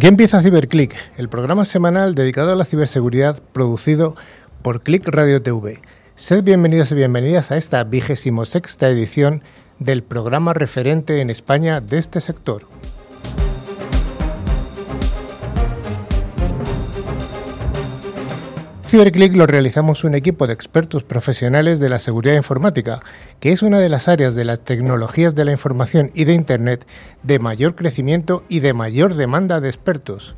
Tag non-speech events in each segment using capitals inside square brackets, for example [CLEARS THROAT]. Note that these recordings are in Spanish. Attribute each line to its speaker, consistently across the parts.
Speaker 1: Aquí empieza CiberClick, el programa semanal dedicado a la ciberseguridad producido por Click Radio TV. Sed bienvenidos y bienvenidas a esta vigésimo sexta edición del programa referente en España de este sector. CiberClick lo realizamos un equipo de expertos profesionales de la seguridad informática, que es una de las áreas de las tecnologías de la información y de Internet de mayor crecimiento y de mayor demanda de expertos.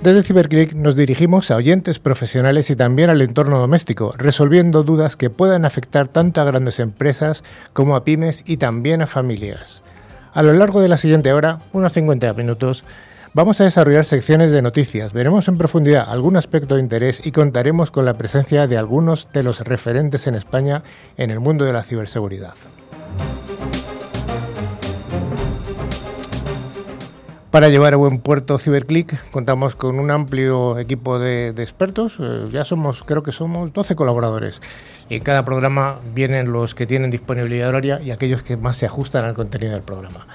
Speaker 1: Desde CiberClick nos dirigimos a oyentes profesionales y también al entorno doméstico, resolviendo dudas que puedan afectar tanto a grandes empresas como a pymes y también a familias. A lo largo de la siguiente hora, unos 50 minutos, Vamos a desarrollar secciones de noticias, veremos en profundidad algún aspecto de interés y contaremos con la presencia de algunos de los referentes en España en el mundo de la ciberseguridad. Para llevar a buen puerto CiberClick contamos con un amplio equipo de, expertos. Eh, ya somos, creo que somos 12 colaboradores. Y en cada programa vienen los que tienen disponibilidad horaria y aquellos que más se ajustan al contenido del programa.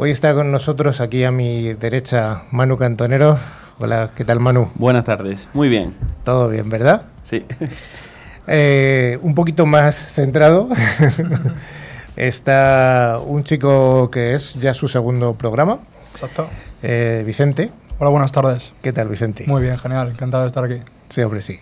Speaker 1: Hoy está con nosotros aquí a mi derecha Manu Cantonero. Hola, ¿qué tal Manu?
Speaker 2: Buenas tardes, muy bien.
Speaker 1: Todo bien, ¿verdad?
Speaker 2: Sí. [LAUGHS]
Speaker 1: Eh, un poquito más centrado. [LAUGHS] está un chico que es ya su segundo programa.
Speaker 3: Exacto.
Speaker 1: Eh, Vicente.
Speaker 3: Hola, buenas tardes.
Speaker 1: ¿Qué tal, Vicente?
Speaker 3: Muy bien, genial, encantado de estar aquí.
Speaker 1: Sí, hombre, sí.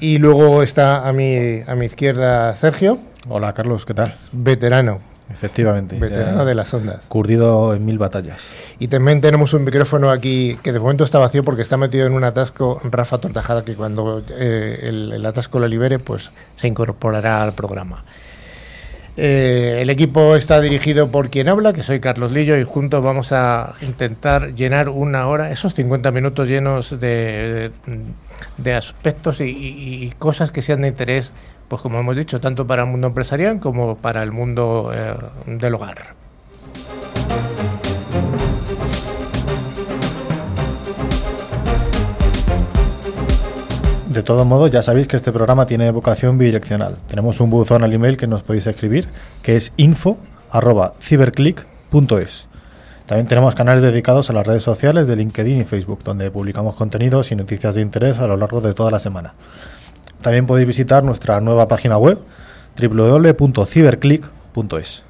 Speaker 1: Y luego está a mi, a mi izquierda Sergio.
Speaker 4: Hola, Carlos, ¿qué tal?
Speaker 1: Veterano.
Speaker 4: Efectivamente.
Speaker 1: Veterano de las ondas.
Speaker 4: Curdido en mil batallas.
Speaker 1: Y también tenemos un micrófono aquí que de momento está vacío porque está metido en un atasco Rafa Tortajada que cuando eh, el, atasco lo libere pues se incorporará al programa. Eh, el equipo está dirigido por quien habla, que soy Carlos Lillo, y juntos vamos a intentar llenar una hora, esos 50 minutos llenos de, de, aspectos y cosas que sean de interés pues como hemos dicho, tanto para el mundo empresarial como para el mundo eh, del hogar.
Speaker 4: De todo modo, ya sabéis que este programa tiene vocación bidireccional. Tenemos un buzón al email que nos podéis escribir, que es info.ciberclick.es. También tenemos canales dedicados a las redes sociales de LinkedIn y Facebook, donde publicamos contenidos y noticias de interés a lo largo de toda la semana. También podéis visitar nuestra nueva página web www.ciberclick.es.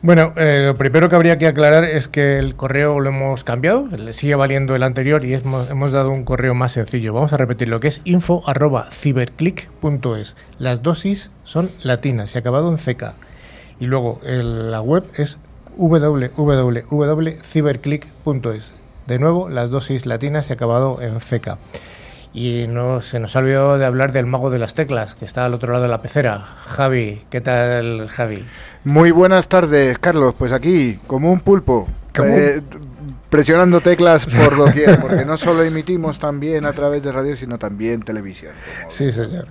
Speaker 1: Bueno, eh, lo primero que habría que aclarar es que el correo lo hemos cambiado, le sigue valiendo el anterior y hemos, dado un correo más sencillo. Vamos a repetir lo que es info.ciberclick.es. Las dosis son latinas y acabado en CK. Y luego la web es www.ciberclick.es. De nuevo, las dosis latinas y acabado en CK. Y no, se nos ha olvidado de hablar del mago de las teclas, que está al otro lado de la pecera. Javi, ¿qué tal, Javi?
Speaker 5: Muy buenas tardes, Carlos. Pues aquí, como un pulpo, eh, presionando teclas por doquier, [LAUGHS] porque no solo emitimos también a través de radio, sino también televisión.
Speaker 1: Sí, señor.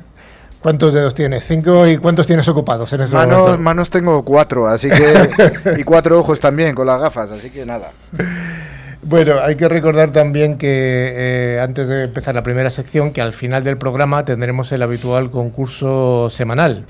Speaker 1: ¿Cuántos dedos tienes? ¿Cinco? ¿Y cuántos tienes ocupados en ese
Speaker 5: manos, Manos tengo cuatro, así que... [LAUGHS] y cuatro ojos también, con las gafas, así que nada.
Speaker 1: Bueno, hay que recordar también que eh, antes de empezar la primera sección, que al final del programa tendremos el habitual concurso semanal.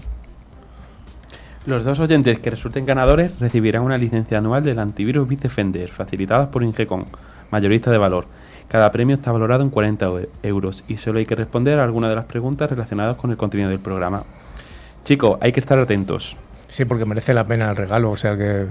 Speaker 2: Los dos oyentes que resulten ganadores recibirán una licencia anual del antivirus Bitdefender, facilitada por Ingecon, mayorista de valor. Cada premio está valorado en 40 euros y solo hay que responder a alguna de las preguntas relacionadas con el contenido del programa. Chicos, hay que estar atentos.
Speaker 1: Sí, porque merece la pena el regalo, o sea que...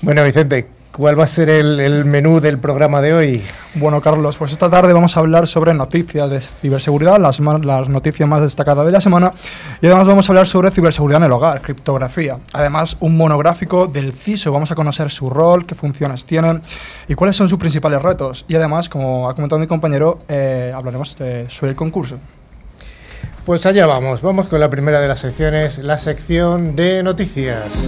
Speaker 1: Bueno, Vicente, ¿Cuál va a ser el, menú del programa de hoy?
Speaker 3: Bueno, Carlos, pues esta tarde vamos a hablar sobre noticias de ciberseguridad, las, las noticias más destacadas de la semana, y además vamos a hablar sobre ciberseguridad en el hogar, criptografía. Además, un monográfico del CISO, vamos a conocer su rol, qué funciones tienen y cuáles son sus principales retos. Y además, como ha comentado mi compañero, eh, hablaremos sobre el concurso.
Speaker 1: Pues allá vamos, vamos con la primera de las secciones, la sección de noticias.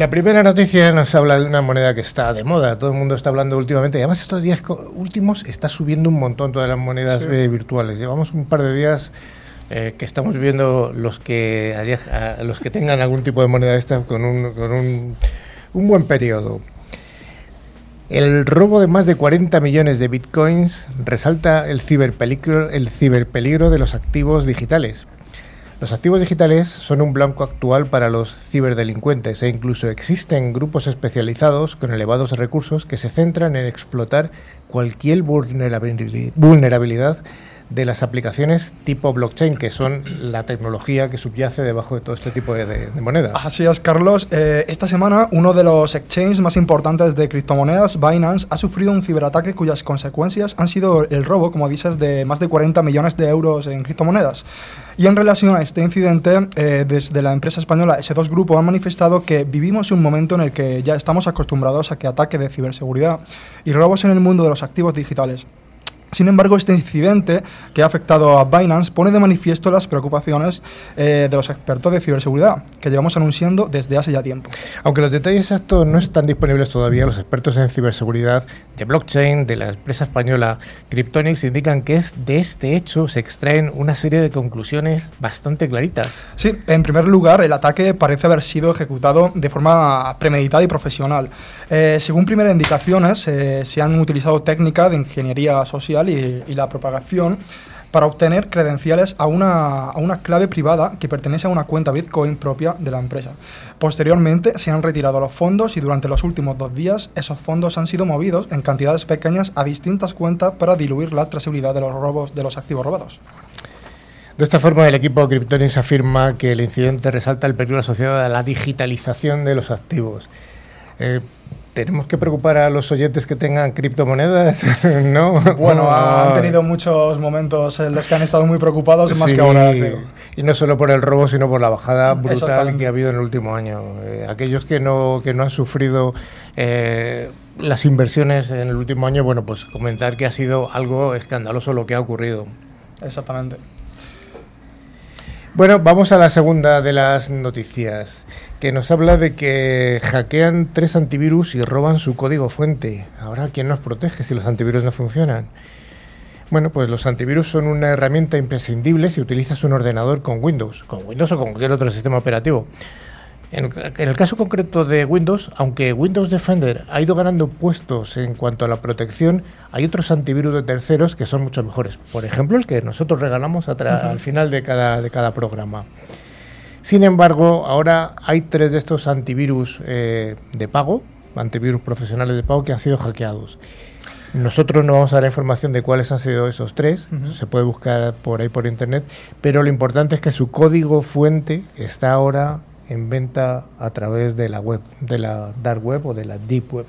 Speaker 1: La primera noticia nos habla de una moneda que está de moda, todo el mundo está hablando últimamente, y además estos días últimos está subiendo un montón todas las monedas eh, virtuales. Llevamos un par de días eh, que estamos viendo los que, los que tengan algún tipo de moneda esta con un, con un, un buen periodo. El robo de más de 40 millones de bitcoins resalta el ciberpeligro, el ciberpeligro de los activos digitales. Los activos digitales son un blanco actual para los ciberdelincuentes e incluso existen grupos especializados con elevados recursos que se centran en explotar cualquier vulnerabilidad de las aplicaciones tipo blockchain, que son la tecnología que subyace debajo de todo este tipo de, monedas.
Speaker 3: Así es, Carlos. Eh, esta semana uno de los exchanges más importantes de criptomonedas, Binance, ha sufrido un ciberataque cuyas consecuencias han sido el robo, como dices, de más de 40 millones de euros en criptomonedas. Y en relación a este incidente, eh, desde la empresa española S2 Grupo han manifestado que vivimos un momento en el que ya estamos acostumbrados a que ataque de ciberseguridad y robos en el mundo de los activos digitales sin embargo, este incidente que ha afectado a Binance pone de manifiesto las preocupaciones eh, de los expertos de ciberseguridad que llevamos anunciando desde hace ya tiempo.
Speaker 1: Aunque los detalles exactos no están disponibles todavía, los expertos en ciberseguridad de blockchain de la empresa española Cryptonics indican que es de este hecho se extraen una serie de conclusiones bastante claritas.
Speaker 3: Sí, en primer lugar, el ataque parece haber sido ejecutado de forma premeditada y profesional. Eh, según primeras indicaciones, eh, se han utilizado técnicas de ingeniería social y, la propagación para obtener credenciales a una, a una, clave privada que pertenece a una cuenta Bitcoin propia de la empresa. Posteriormente se han retirado los fondos y durante los últimos dos días esos fondos han sido movidos en cantidades pequeñas a distintas cuentas para diluir la trazabilidad de los robos de los activos robados.
Speaker 1: De esta forma, el equipo Cryptonics afirma que el incidente resalta el peligro asociado a la digitalización de los activos. Eh, ¿Tenemos que preocupar a los oyentes que tengan criptomonedas? [LAUGHS] ¿No?
Speaker 3: Bueno, han tenido muchos momentos en los que han estado muy preocupados, más que ahora.
Speaker 1: Y no solo por el robo, sino por la bajada brutal que ha habido en el último año. Eh, aquellos que no, que no han sufrido eh, las inversiones en el último año, bueno, pues comentar que ha sido algo escandaloso lo que ha ocurrido.
Speaker 3: Exactamente.
Speaker 1: Bueno, vamos a la segunda de las noticias, que nos habla de que hackean tres antivirus y roban su código fuente. Ahora, ¿quién nos protege si los antivirus no funcionan? Bueno, pues los antivirus son una herramienta imprescindible si utilizas un ordenador con Windows, con Windows o con cualquier otro sistema operativo. En, el caso concreto de Windows, aunque Windows Defender ha ido ganando puestos en cuanto a la protección, hay otros antivirus de terceros que son mucho mejores. Por ejemplo, el que nosotros regalamos al final de cada, de cada programa. Sin embargo, ahora hay tres de estos antivirus eh, de pago, antivirus profesionales de pago, que han sido hackeados. Nosotros no vamos a dar información de cuáles han sido esos tres, se puede buscar por ahí por internet, pero lo importante es que su código fuente está ahora en venta a través de la web, de la dark web o de la deep web.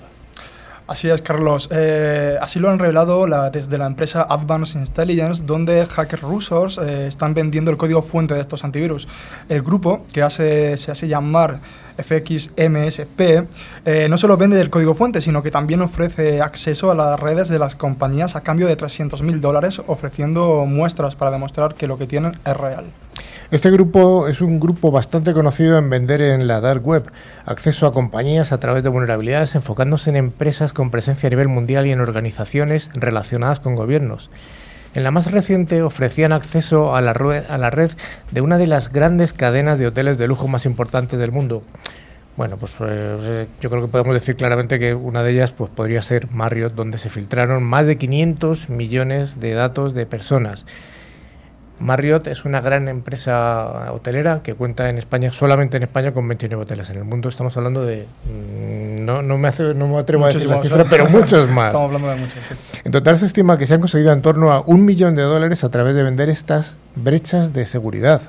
Speaker 3: Así es, Carlos. Eh, así lo han revelado desde la empresa Advanced Intelligence, donde hackers rusos eh, están vendiendo el código fuente de estos antivirus. El grupo, que hace, se hace llamar FXMSP, eh, no solo vende el código fuente, sino que también ofrece acceso a las redes de las compañías a cambio de 300.000 dólares, ofreciendo muestras para demostrar que lo que tienen es real.
Speaker 1: Este grupo es un grupo bastante conocido en vender en la dark web, acceso a compañías a través de vulnerabilidades, enfocándose en empresas con presencia a nivel mundial y en organizaciones relacionadas con gobiernos. En la más reciente ofrecían acceso a la, red, de una de las grandes cadenas de hoteles de lujo más importantes del mundo. Bueno, pues eh, yo creo que podemos decir claramente que una de ellas pues, podría ser Marriott, donde se filtraron más de 500 millones de datos de personas. Marriott es una gran empresa hotelera que cuenta en España, solamente en España, con 29 hoteles. En el mundo estamos hablando de. Mm, no, no, me, hace, no me atrevo a decir la cifra, pero muchos más.
Speaker 3: Estamos hablando de muchos,
Speaker 1: En total se estima que se han conseguido en torno a un millón de dólares a través de vender estas brechas de seguridad.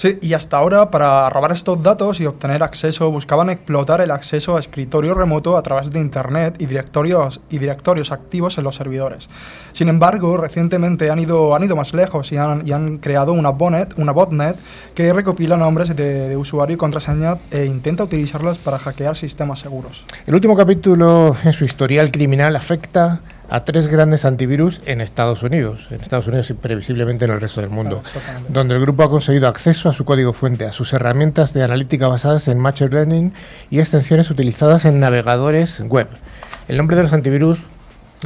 Speaker 3: Sí, y hasta ahora para robar estos datos y obtener acceso buscaban explotar el acceso a escritorio remoto a través de Internet y directorios, y directorios activos en los servidores. Sin embargo, recientemente han ido, han ido más lejos y han, y han creado una, botnet, una botnet que recopila nombres de, de usuario y contraseña e intenta utilizarlas para hackear sistemas seguros.
Speaker 1: El último capítulo en su historial criminal afecta a tres grandes antivirus en Estados Unidos, en Estados Unidos y previsiblemente en el resto del mundo, donde el grupo ha conseguido acceso a su código fuente, a sus herramientas de analítica basadas en Machine Learning y extensiones utilizadas en navegadores web. El nombre de los antivirus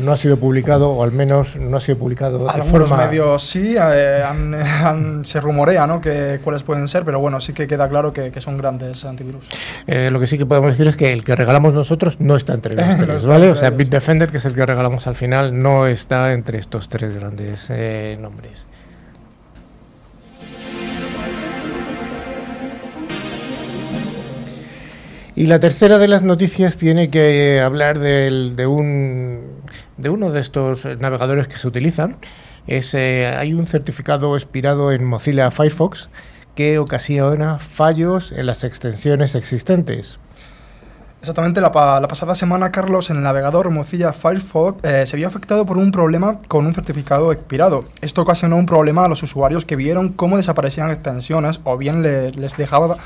Speaker 1: no ha sido publicado, o al menos no ha sido publicado de
Speaker 3: Algunos
Speaker 1: forma...
Speaker 3: medios sí, eh, han- [LAUGHS] han- se rumorea ¿no? que cuáles pueden ser, pero bueno, sí que queda claro que, que son grandes antivirus.
Speaker 1: Eh, lo que sí que podemos decir es que el que regalamos nosotros no está entre [LAUGHS] los tres, ¿vale? O sea. Bitdefender, que es el que regalamos al final, no está entre estos tres grandes eh, nombres. Y la tercera de las noticias tiene que hablar del- de, un, de uno de estos eh, navegadores que se utilizan. Es, eh, hay un certificado expirado en Mozilla Firefox que ocasiona fallos en las extensiones existentes.
Speaker 3: Exactamente, la, la pasada semana, Carlos, en el navegador Mozilla Firefox eh, se vio afectado por un problema con un certificado expirado. Esto ocasionó un problema a los usuarios que vieron cómo desaparecían extensiones o bien le- les dejaba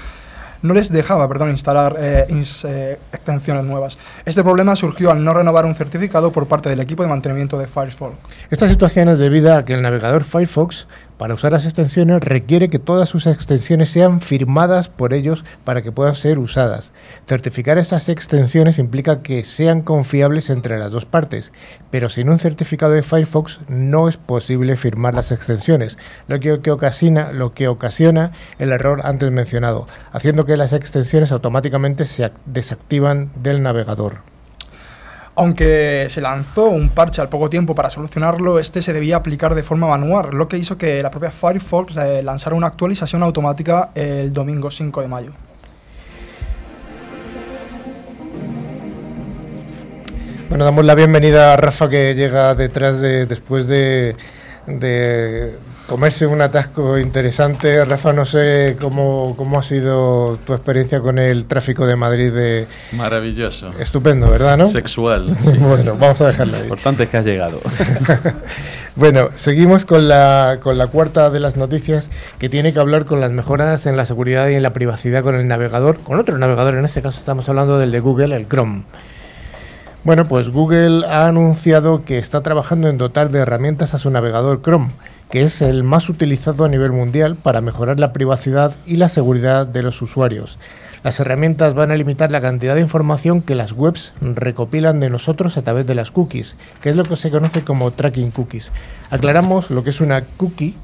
Speaker 3: no les dejaba perdón, instalar eh, eh, extensiones nuevas. Este problema surgió al no renovar un certificado por parte del equipo de mantenimiento de Firefox.
Speaker 1: Esta situación es debida a que el navegador Firefox, para usar las extensiones, requiere que todas sus extensiones sean firmadas por ellos para que puedan ser usadas. Certificar estas extensiones implica que sean confiables entre las dos partes, pero sin un certificado de Firefox no es posible firmar las extensiones, lo que, ocasiona, ocasiona el error antes mencionado, haciendo que las extensiones automáticamente se ac- desactivan del navegador.
Speaker 3: Aunque se lanzó un parche al poco tiempo para solucionarlo, este se debía aplicar de forma manual, lo que hizo que la propia Firefox eh, lanzara una actualización automática el domingo 5 de mayo.
Speaker 1: Bueno, damos la bienvenida a Rafa que llega detrás de después de, de comerse un atasco interesante. Rafa, no sé cómo, cómo ha sido tu experiencia con el tráfico de Madrid. De...
Speaker 6: Maravilloso.
Speaker 1: Estupendo, ¿verdad? ¿no?
Speaker 6: Sexual. [LAUGHS] sí.
Speaker 1: bueno, vamos a dejarlo ahí.
Speaker 2: Importante es que has llegado. [LAUGHS]
Speaker 1: Bueno, seguimos con la, con la cuarta de las noticias que tiene que hablar con las mejoras en la seguridad y en la privacidad con el navegador, con otro navegador, en este caso estamos hablando del de Google, el Chrome. Bueno, pues Google ha anunciado que está trabajando en dotar de herramientas a su navegador Chrome, que es el más utilizado a nivel mundial para mejorar la privacidad y la seguridad de los usuarios. Las herramientas van a limitar la cantidad de información que las webs recopilan de nosotros a través de las cookies, que es lo que se conoce como tracking cookies. Aclaramos lo que es una cookie,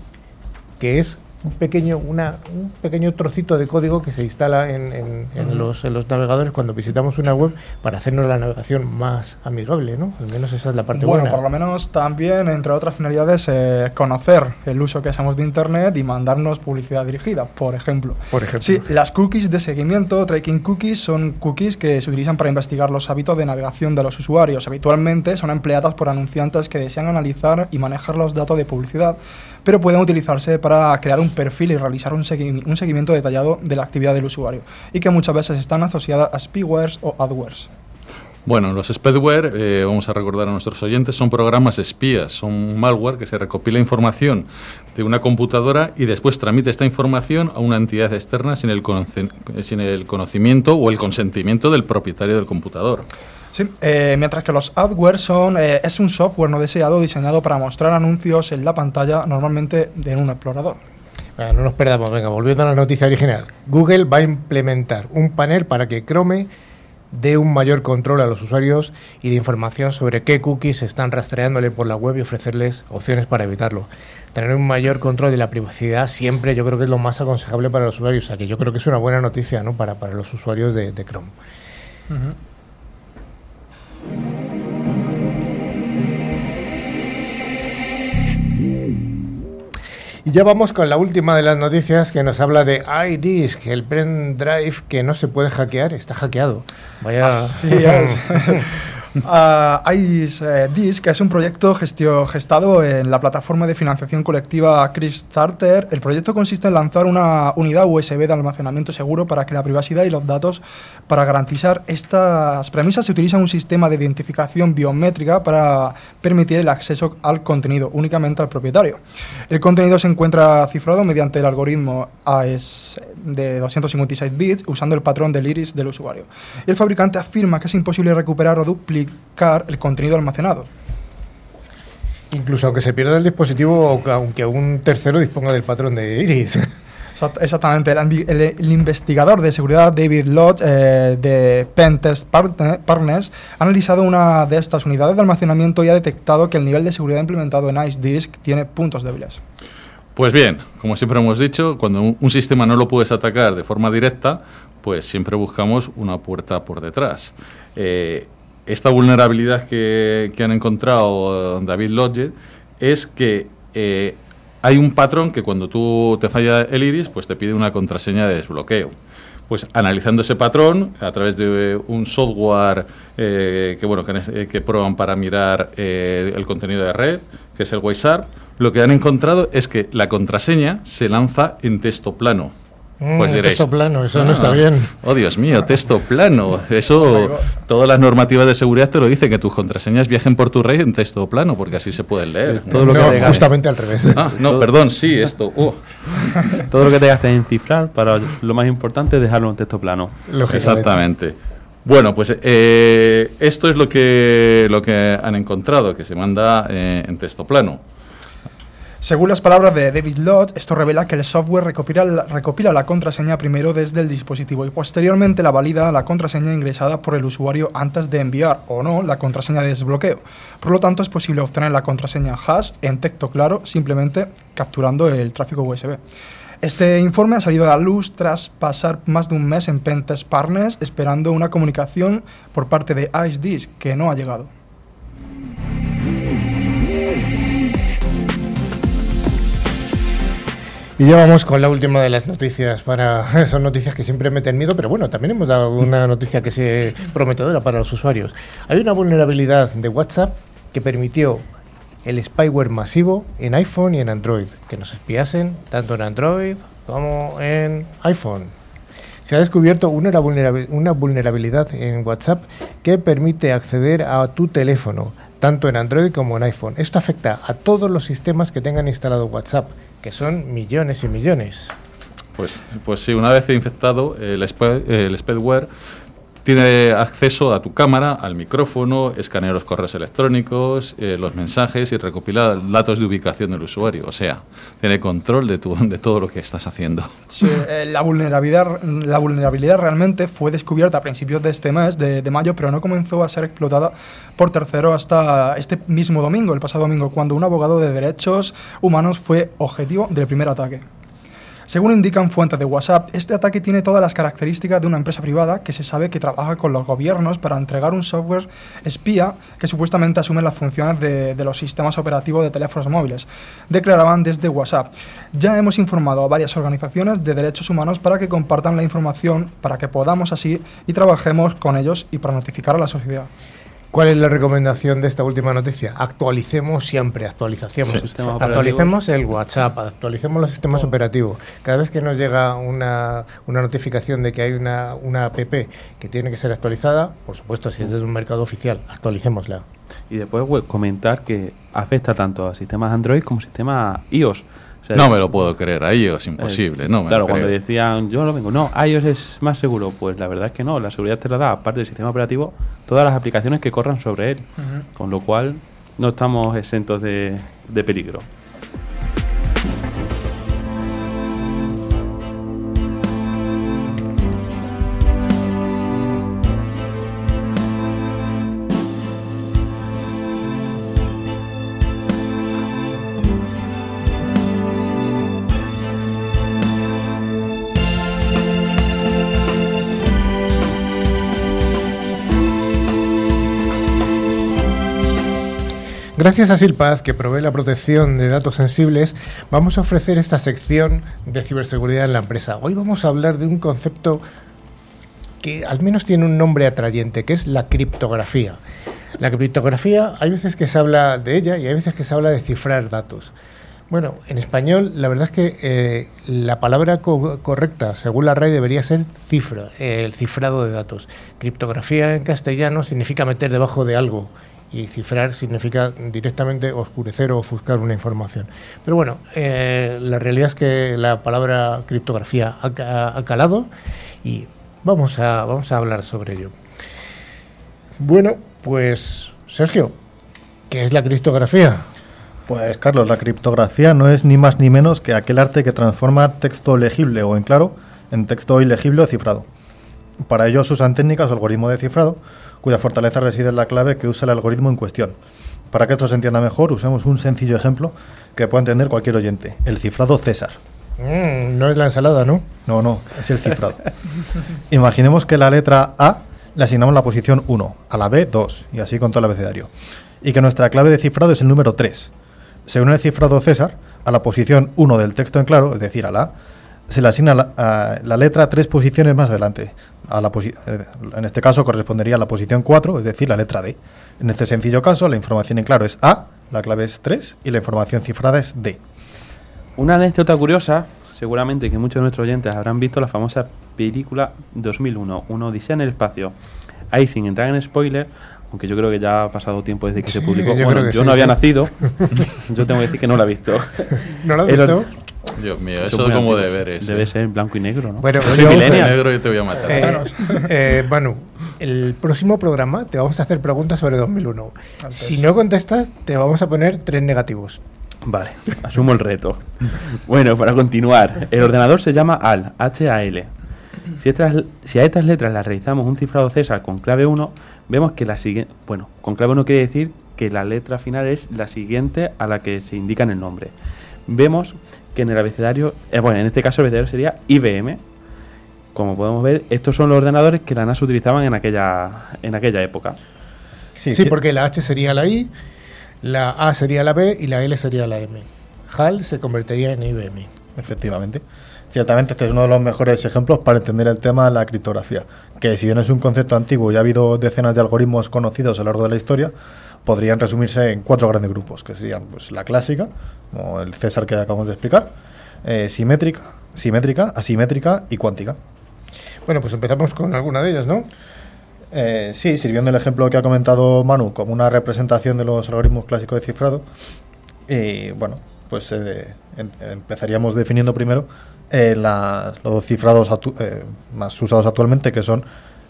Speaker 1: que es un pequeño, una, un pequeño trocito de código que se instala en, en- en los, en los navegadores cuando visitamos una web para hacernos la navegación más amigable, ¿no? Al menos esa es la parte
Speaker 3: bueno,
Speaker 1: buena.
Speaker 3: por lo menos también, entre otras finalidades, eh, conocer el uso que hacemos de Internet y mandarnos publicidad dirigida, por ejemplo.
Speaker 1: Por ejemplo.
Speaker 3: Sí, las cookies de seguimiento, tracking cookies, son cookies que se utilizan para investigar los hábitos de navegación de los usuarios. Habitualmente son empleadas por anunciantes que desean analizar y manejar los datos de publicidad, pero pueden utilizarse para crear un perfil y realizar un, segui- un seguimiento detallado de la actividad del usuario, y que muchas veces están asociadas a spywares o adwares.
Speaker 6: Bueno, los spyware, eh, vamos a recordar a nuestros oyentes, son programas espías, son malware que se recopila información de una computadora y después tramite esta información a una entidad externa sin el, conoce- sin el conocimiento o el consentimiento del propietario del computador.
Speaker 3: Sí, eh, mientras que los adware son, eh, es un software no deseado diseñado para mostrar anuncios en la pantalla, normalmente de en un explorador.
Speaker 1: Venga, no nos perdamos, venga, volviendo a la noticia original. Google va a implementar un panel para que Chrome dé un mayor control a los usuarios y de información sobre qué cookies están rastreándole por la web y ofrecerles opciones para evitarlo. Tener un mayor control de la privacidad siempre yo creo que es lo más aconsejable para los usuarios, o sea que yo creo que es una buena noticia ¿no? para, para los usuarios de, de Chrome. Y ya vamos con la última de las noticias que nos habla de iDisk, el pendrive que no se puede hackear, está hackeado. Vaya.
Speaker 3: Así es. [LAUGHS] Ah, ICE, eh, Disk es un proyecto gestio- gestado en la plataforma de financiación colectiva Kickstarter. El proyecto consiste en lanzar una unidad USB de almacenamiento seguro para que la privacidad y los datos, para garantizar estas premisas, se utiliza un sistema de identificación biométrica para permitir el acceso al contenido únicamente al propietario. El contenido se encuentra cifrado mediante el algoritmo AES de 256 bits usando el patrón del iris del usuario. Y el fabricante afirma que es imposible recuperar o duplicar el contenido almacenado.
Speaker 1: Incluso aunque se pierda el dispositivo o que- aunque un tercero disponga del patrón de iris. [LAUGHS]
Speaker 3: Exact- Exactamente, el, ambi- el- el investigador de seguridad David Lodge eh, de Pentest Partner- Partners ha analizado una de estas unidades de almacenamiento y ha detectado que el nivel de seguridad implementado en Ice Disk tiene puntos débiles.
Speaker 6: Pues bien, como siempre hemos dicho, cuando un, un sistema no lo puedes atacar de forma directa, pues siempre buscamos una puerta por detrás. Eh, esta vulnerabilidad que, han encontrado David Lodge es que eh, hay un patrón que cuando tú te falla el iris, pues te pide una contraseña de desbloqueo. Pues analizando ese patrón a través de un software eh, que bueno que, eh, que prueban para mirar el contenido de red, que es el WhatsApp, lo que han encontrado es que la contraseña se lanza en texto plano.
Speaker 1: Mm,
Speaker 6: Pues diréis,
Speaker 1: texto plano, eso no
Speaker 6: "Ah,
Speaker 1: está bien".
Speaker 6: Oh, Dios mío, texto plano. Eso, todas las normativas de seguridad te lo dicen, que tus contraseñas viajen por tu red en texto plano, porque así se pueden leer.
Speaker 2: Todo lo que
Speaker 1: no, justamente al revés.
Speaker 6: Ah, no, perdón, sí, esto. uh, [LAUGHS]
Speaker 2: Todo lo que tengas que encifrar, para lo más importante es dejarlo en texto plano.
Speaker 6: Exactamente. Bueno, pues eh, esto es lo que, lo que han encontrado, que se manda eh, en texto plano.
Speaker 3: Según las palabras de David Lodge, esto revela que el software recopila la, recopila la contraseña primero desde el dispositivo y posteriormente la valida la contraseña ingresada por el usuario antes de enviar o no la contraseña de desbloqueo. Por lo tanto, es posible obtener la contraseña hash en texto claro simplemente capturando el tráfico USB. Este informe ha salido a la luz tras pasar más de un mes en Pentest Partners esperando una comunicación por parte de Ice Disk que no ha llegado.
Speaker 1: Y ya vamos con la última de las noticias para [LAUGHS] son noticias que siempre meten miedo, pero bueno, también hemos dado una noticia que es prometedora para los usuarios. Hay una vulnerabilidad de WhatsApp que permitió el spyware masivo en iPhone y en Android, que nos espiasen tanto en Android como en iPhone. Se ha descubierto una vulnerabi- una vulnerabilidad en WhatsApp que permite acceder a tu teléfono, tanto en Android como en iPhone. Esto afecta a todos los sistemas que tengan instalado WhatsApp, que son millones y millones.
Speaker 6: Pues, pues sí, una vez infectado, el, spe- el tiene acceso a tu cámara, al micrófono, escanea los correos electrónicos, eh, los mensajes y recopila datos de ubicación del usuario. O sea, tiene control de, tu, de todo lo que estás haciendo.
Speaker 3: Sí, [LAUGHS] eh, la, vulnerabilidad, la vulnerabilidad realmente fue descubierta a principios de este mes, de, de mayo, pero no comenzó a ser explotada por tercero hasta este mismo domingo, el pasado domingo, cuando un abogado de derechos humanos fue objetivo del primer ataque. Según indican fuentes de WhatsApp, este ataque tiene todas las características de una empresa privada que se sabe que trabaja con los gobiernos para entregar un software espía que supuestamente asume las funciones de, los sistemas operativos de teléfonos móviles, declaraban desde WhatsApp. Ya hemos informado a varias organizaciones de derechos humanos para que compartan la información, para que podamos así y trabajemos con ellos y para notificar a la sociedad.
Speaker 1: ¿Cuál es la recomendación de esta última noticia? Actualicemos siempre, actualización.
Speaker 2: Sí.
Speaker 1: Actualicemos el WhatsApp, actualicemos los sistemas operativos. Cada vez que nos llega una, una notificación de que hay una, una app que tiene que ser actualizada, por supuesto, si es desde un mercado oficial, actualicémosla.
Speaker 2: Y después comentar que afecta tanto a sistemas Android como sistemas iOS. O sea,
Speaker 6: No me lo puedo creer, ahí es imposible,
Speaker 2: Eh,
Speaker 6: no me
Speaker 2: claro,
Speaker 6: lo
Speaker 2: cuando
Speaker 6: creo.
Speaker 2: decían, yo no vengo, no, iOS es más seguro, pues la verdad es que no, la seguridad te la da, aparte del sistema operativo, todas las aplicaciones que corran sobre él, con lo cual no estamos exentos de, de peligro.
Speaker 1: Gracias a Silpaz, que provee la protección de datos sensibles, vamos a ofrecer esta sección de ciberseguridad en la empresa. Hoy vamos a hablar de un concepto que al menos tiene un nombre atrayente, que es la criptografía. La criptografía, hay veces que se habla de ella y hay veces que se habla de cifrar datos. Bueno, en español, la verdad es que eh, la palabra co- correcta, según la RAI, debería ser cifra, el cifrado de datos. Criptografía en castellano significa meter debajo de algo y cifrar significa directamente oscurecer o ofuscar una información. Pero bueno, eh, la realidad es que la palabra criptografía ha, ha calado y vamos a, vamos a hablar sobre ello. Bueno, pues Sergio, ¿qué es la criptografía?
Speaker 4: Pues Carlos, la criptografía no es ni más ni menos que aquel arte que transforma texto legible o en claro en texto ilegible o cifrado. Para ello se usan técnicas o algoritmos de cifrado, cuya fortaleza reside en la clave que usa el algoritmo en cuestión. Para que esto se entienda mejor, usemos un sencillo ejemplo que pueda entender cualquier oyente, el cifrado César.
Speaker 1: Mm, no es la ensalada, ¿no?
Speaker 4: No, no, es el cifrado. [LAUGHS] Imaginemos que la letra A le asignamos la posición 1, a la B 2, y así con todo el abecedario. Y que nuestra clave de cifrado es el número 3. Según el cifrado César, a la posición 1 del texto en claro, es decir, a la A, se le asigna la, a la letra tres posiciones más adelante. A la posi- eh, en este caso correspondería a la posición 4, es decir, la letra D. En este sencillo caso, la información en claro es A, la clave es 3 y la información cifrada es D.
Speaker 2: Una anécdota curiosa, seguramente que muchos de nuestros oyentes habrán visto la famosa película 2001, Una Odisea en el Espacio. Ahí, sin entrar en spoiler, aunque yo creo que ya ha pasado tiempo desde que se publicó.
Speaker 1: yo
Speaker 2: Bueno, yo
Speaker 1: sí,
Speaker 2: no había [LAUGHS] nacido, yo tengo que decir que no la he visto.
Speaker 1: ¿No
Speaker 2: El or-
Speaker 1: visto?
Speaker 6: Dios mío,
Speaker 2: Eso
Speaker 6: eso
Speaker 2: es
Speaker 6: como
Speaker 2: antiguo.
Speaker 6: deberes.
Speaker 2: Debe ser en blanco y negro, ¿no?
Speaker 1: Bueno,
Speaker 2: Yo millennial.
Speaker 6: negro y te voy a matar.
Speaker 1: Eh, eh, Manu, el próximo programa te vamos a hacer preguntas sobre 2001. Si no contestas, te vamos a poner tres negativos.
Speaker 2: Vale, asumo el reto. Bueno, para continuar, el ordenador se llama HAL, H-A-L. Si, estas- si a estas letras las realizamos un cifrado César con clave 1, vemos que la siguiente. Bueno, con clave 1 quiere decir que la letra final es la siguiente a la que se indica en el nombre. Vemos que en el abecedario, eh, bueno, en este caso el abecedario sería IBM. Como podemos ver, estos son los ordenadores que la NASA utilizaban en aquella, en aquella época.
Speaker 1: Sí,
Speaker 4: ci-
Speaker 1: porque la H sería la I, la A sería la B y la L sería la M. HAL se convertiría en IBM.
Speaker 4: Efectivamente. Ciertamente este es uno de los mejores ejemplos para entender el tema de la criptografía, que si bien es un concepto antiguo y ha habido decenas de algoritmos conocidos a lo largo de la historia, podrían resumirse en cuatro grandes grupos, que serían pues, la clásica, como el César que acabamos de explicar, eh, simétrica, simétrica, asimétrica y cuántica.
Speaker 1: Bueno, pues empezamos con alguna de ellas, ¿no?
Speaker 4: Eh, sí, sirviendo el ejemplo que ha comentado Manu como una representación de los algoritmos clásicos de cifrado, y bueno, pues eh, em- empezaríamos definiendo primero eh, las- los dos cifrados eh, más usados actualmente, que son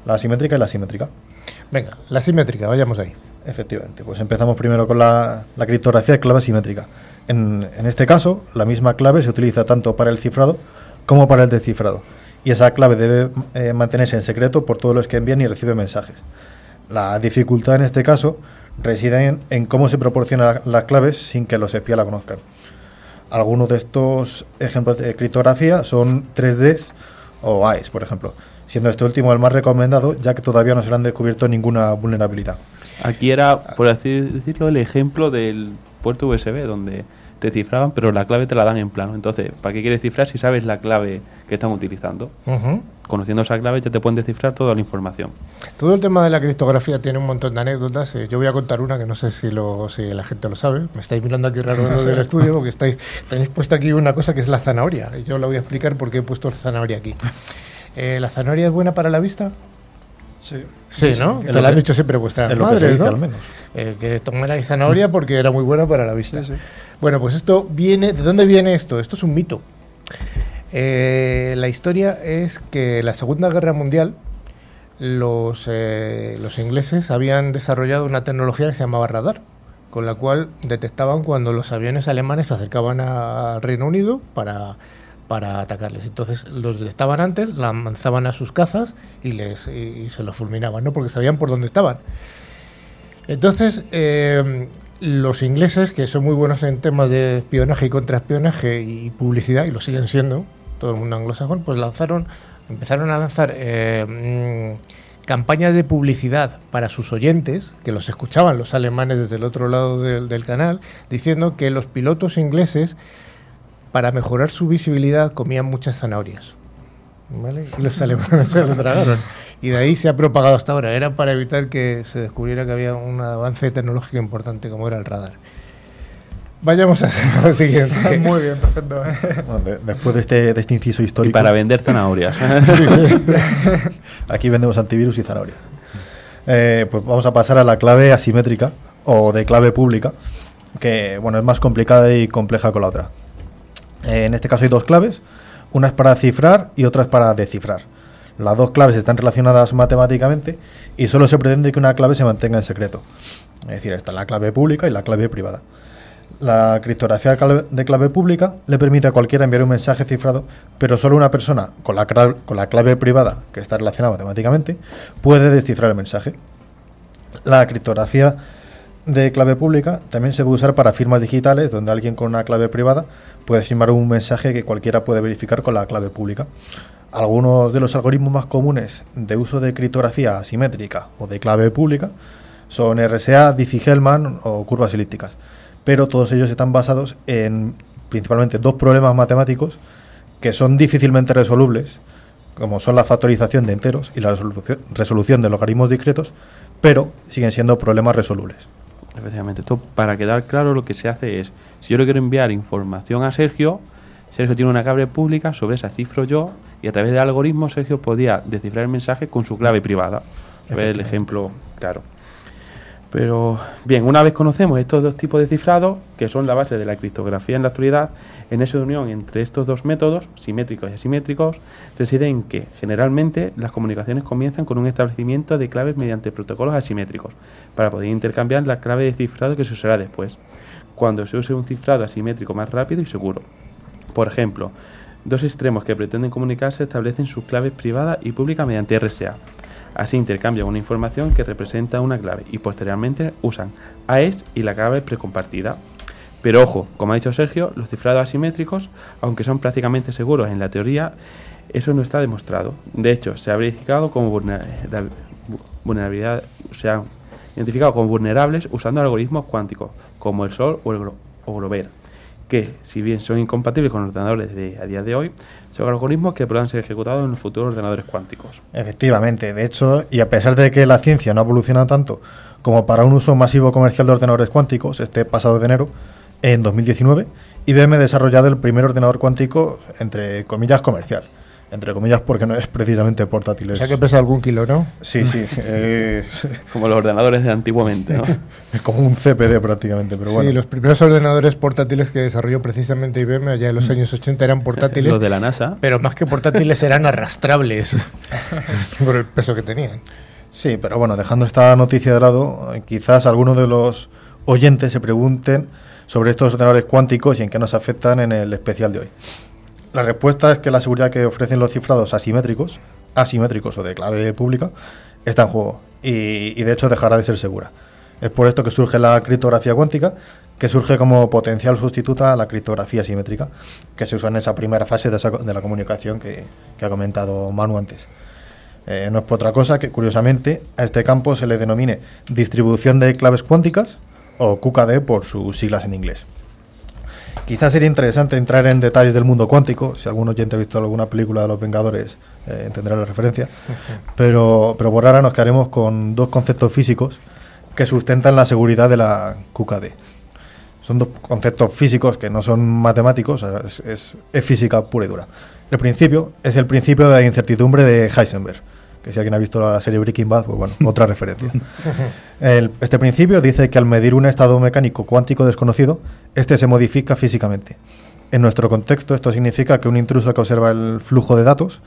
Speaker 4: la simétrica y la simétrica.
Speaker 1: Venga, la simétrica, vayamos ahí.
Speaker 4: Efectivamente, pues empezamos primero con la, la criptografía de clave simétrica. En, este caso, la misma clave se utiliza tanto para el cifrado como para el descifrado. Y esa clave debe eh, mantenerse en secreto por todos los que envían y reciben mensajes. La dificultad en este caso reside en, en cómo se proporcionan las claves sin que los espías la conozcan. Algunos de estos ejemplos de criptografía son 3Ds o AES, por ejemplo, siendo este último el más recomendado ya que todavía no se le han descubierto ninguna vulnerabilidad.
Speaker 2: Aquí era, por así decirlo, el ejemplo del puerto USB, donde te cifraban, pero la clave te la dan en plano. Entonces, ¿para qué quieres cifrar si sabes la clave que están utilizando? Conociendo esa clave ya te pueden descifrar toda la información.
Speaker 1: Todo el tema de la criptografía tiene un montón de anécdotas. eh, Yo voy a contar una que no sé si, lo, si la gente lo sabe. Me estáis mirando aquí raro del estudio porque estáis, tenéis puesto aquí una cosa que es la zanahoria. Y yo la voy a explicar por qué he puesto la zanahoria aquí. Eh, ¿La zanahoria es buena para la vista?
Speaker 3: Sí.
Speaker 1: Sí, ¿no? Te
Speaker 4: lo
Speaker 1: la han dicho siempre vuestras
Speaker 4: es lo que se
Speaker 1: madres,
Speaker 4: dice,
Speaker 1: ¿no?
Speaker 4: al menos.
Speaker 1: Eh, que tomarais zanahoria porque era muy buena para la vista.
Speaker 3: Sí, sí.
Speaker 1: Bueno, pues esto viene. ¿De dónde viene esto? Esto es un mito. Eh, la historia es que en la Segunda Guerra Mundial los, eh, los ingleses habían desarrollado una tecnología que se llamaba radar, con la cual detectaban cuando los aviones alemanes se acercaban a- al Reino Unido para, para atacarles. Entonces los detectaban antes, la lanzaban a sus cazas y, les, y, se los fulminaban, ¿no? porque sabían por dónde estaban. Entonces, eh, los ingleses, que son muy buenos en temas de espionaje y contraespionaje y publicidad, y lo siguen siendo, todo el mundo anglosajón, pues lanzaron, empezaron a lanzar eh, mm, campañas de publicidad para sus oyentes, que los escuchaban los alemanes desde el otro lado del canal, diciendo que los pilotos ingleses, para mejorar su visibilidad, comían muchas zanahorias. ¿Vale? Y los alemanes se los tragaron. Y de ahí se ha propagado hasta ahora. Era para evitar que se descubriera que había un avance tecnológico importante como era el radar. Vayamos a hacer lo siguiente. [LAUGHS]
Speaker 3: Muy bien, perfecto.
Speaker 4: Bueno, de- después de este, de este inciso
Speaker 2: Y
Speaker 4: histórico,
Speaker 2: para vender zanahorias. [LAUGHS]
Speaker 4: aquí vendemos antivirus y zanahorias. Eh, pues vamos a pasar a la clave asimétrica o de clave pública, que bueno, es más complicada y compleja con la otra. Eh, en este caso hay dos claves, una es para cifrar y otra es para descifrar. Las dos claves están relacionadas matemáticamente y solo se pretende que una clave se mantenga en secreto. Es decir, está la clave pública y la clave privada. La criptografía de clave pública le permite a cualquiera enviar un mensaje cifrado, pero solo una persona con la, con la clave privada, que está relacionada matemáticamente, puede descifrar el mensaje. La criptografía de clave pública también se puede usar para firmas digitales, donde alguien con una clave privada puede firmar un mensaje que cualquiera puede verificar con la clave pública. Algunos de los algoritmos más comunes de uso de criptografía asimétrica o de clave pública son RSA, Diffie-Hellman o curvas elípticas, pero todos ellos están basados en principalmente dos problemas matemáticos que son difícilmente resolubles, como son la factorización de enteros y la resolución de logaritmos discretos, pero siguen siendo problemas resolubles.
Speaker 2: Efectivamente, esto para quedar claro lo que se hace es, si yo le quiero enviar información a Sergio, Sergio tiene una clave pública, sobre esa cifro yo y a través del algoritmo Sergio podía descifrar el mensaje con su clave privada. A ver el ejemplo claro. Pero bien, una vez conocemos estos dos tipos de cifrado, que son la base de la criptografía en la actualidad, en esa unión entre estos dos métodos, simétricos y asimétricos, reside en que generalmente las comunicaciones comienzan con un establecimiento de claves mediante protocolos asimétricos, para poder intercambiar la clave de cifrado que se usará después, cuando se use un cifrado asimétrico más rápido y seguro. Por ejemplo, dos extremos que pretenden comunicarse establecen sus claves privada y pública mediante RSA Así intercambian una información que representa una clave y posteriormente usan AES y la clave precompartida. Pero ojo, como ha dicho Sergio, los cifrados asimétricos, aunque son prácticamente seguros en la teoría, eso no está demostrado. De hecho, se ha verificado como vulnerabilidad, se han identificado como vulnerables usando algoritmos cuánticos, como el Sol o el Grover que, si bien son incompatibles con los ordenadores de, a día de hoy, son algoritmos que puedan ser ejecutados en los futuros ordenadores cuánticos.
Speaker 4: Efectivamente, de hecho, y a pesar de que la ciencia no ha evolucionado tanto como para un uso masivo comercial de ordenadores cuánticos, este pasado de enero, en 2019, IBM ha desarrollado el primer ordenador cuántico, entre comillas, comercial entre comillas, porque no es precisamente portátil.
Speaker 1: O sea que pesa algún kilo, ¿no?
Speaker 4: Sí, sí. [LAUGHS]
Speaker 2: Como los ordenadores de antiguamente, ¿no? [LAUGHS]
Speaker 4: es como un CPD prácticamente, pero bueno.
Speaker 1: Sí, los primeros ordenadores portátiles que desarrolló precisamente IBM allá en los mm. años 80 eran portátiles.
Speaker 2: los de la NASA.
Speaker 1: Pero más que portátiles eran arrastrables [LAUGHS] por el peso que tenían.
Speaker 4: Sí, pero bueno, dejando esta noticia de lado, quizás algunos de los oyentes se pregunten sobre estos ordenadores cuánticos y en qué nos afectan en el especial de hoy. La respuesta es que la seguridad que ofrecen los cifrados asimétricos, asimétricos o de clave pública, está en juego y, de hecho dejará de ser segura. Es por esto que surge la criptografía cuántica, que surge como potencial sustituta a la criptografía asimétrica, que se usa en esa primera fase de, la comunicación que, ha comentado Manu antes. Eh, no es por otra cosa que, curiosamente, a este campo se le denomine distribución de claves cuánticas o QKD por sus siglas en inglés. Quizás sería interesante entrar en detalles del mundo cuántico. Si algún oyente ha visto alguna película de los Vengadores, eh, entenderá la referencia. Pero, pero por ahora nos quedaremos con dos conceptos físicos que sustentan la seguridad de la QKD. Son dos conceptos físicos que no son matemáticos, es, es física pura y dura. El principio es el principio de la incertidumbre de Heisenberg que si alguien ha visto la serie Breaking Bad, pues bueno, otra referencia. [LAUGHS] este principio dice que al medir un estado mecánico cuántico desconocido, este se modifica físicamente. En nuestro contexto, esto significa que un intruso que observa el flujo de datos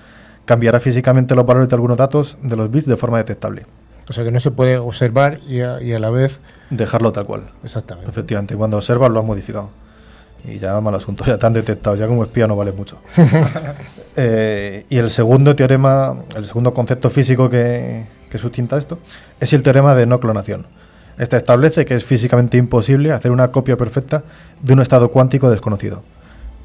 Speaker 4: cambiará físicamente los valores de algunos datos de los bits de forma detectable.
Speaker 1: O sea que no se puede observar y a, y a la vez...
Speaker 4: Dejarlo tal cual.
Speaker 1: Exactamente.
Speaker 4: Efectivamente, cuando observas lo has modificado y ya mal asunto, [LAUGHS] ya te han detectado, ya como espía no vale mucho. [LAUGHS] Eh, y el segundo teorema, el segundo concepto físico que, que sustenta esto, es el teorema de no clonación. Este establece que es físicamente imposible hacer una copia perfecta de un estado cuántico desconocido.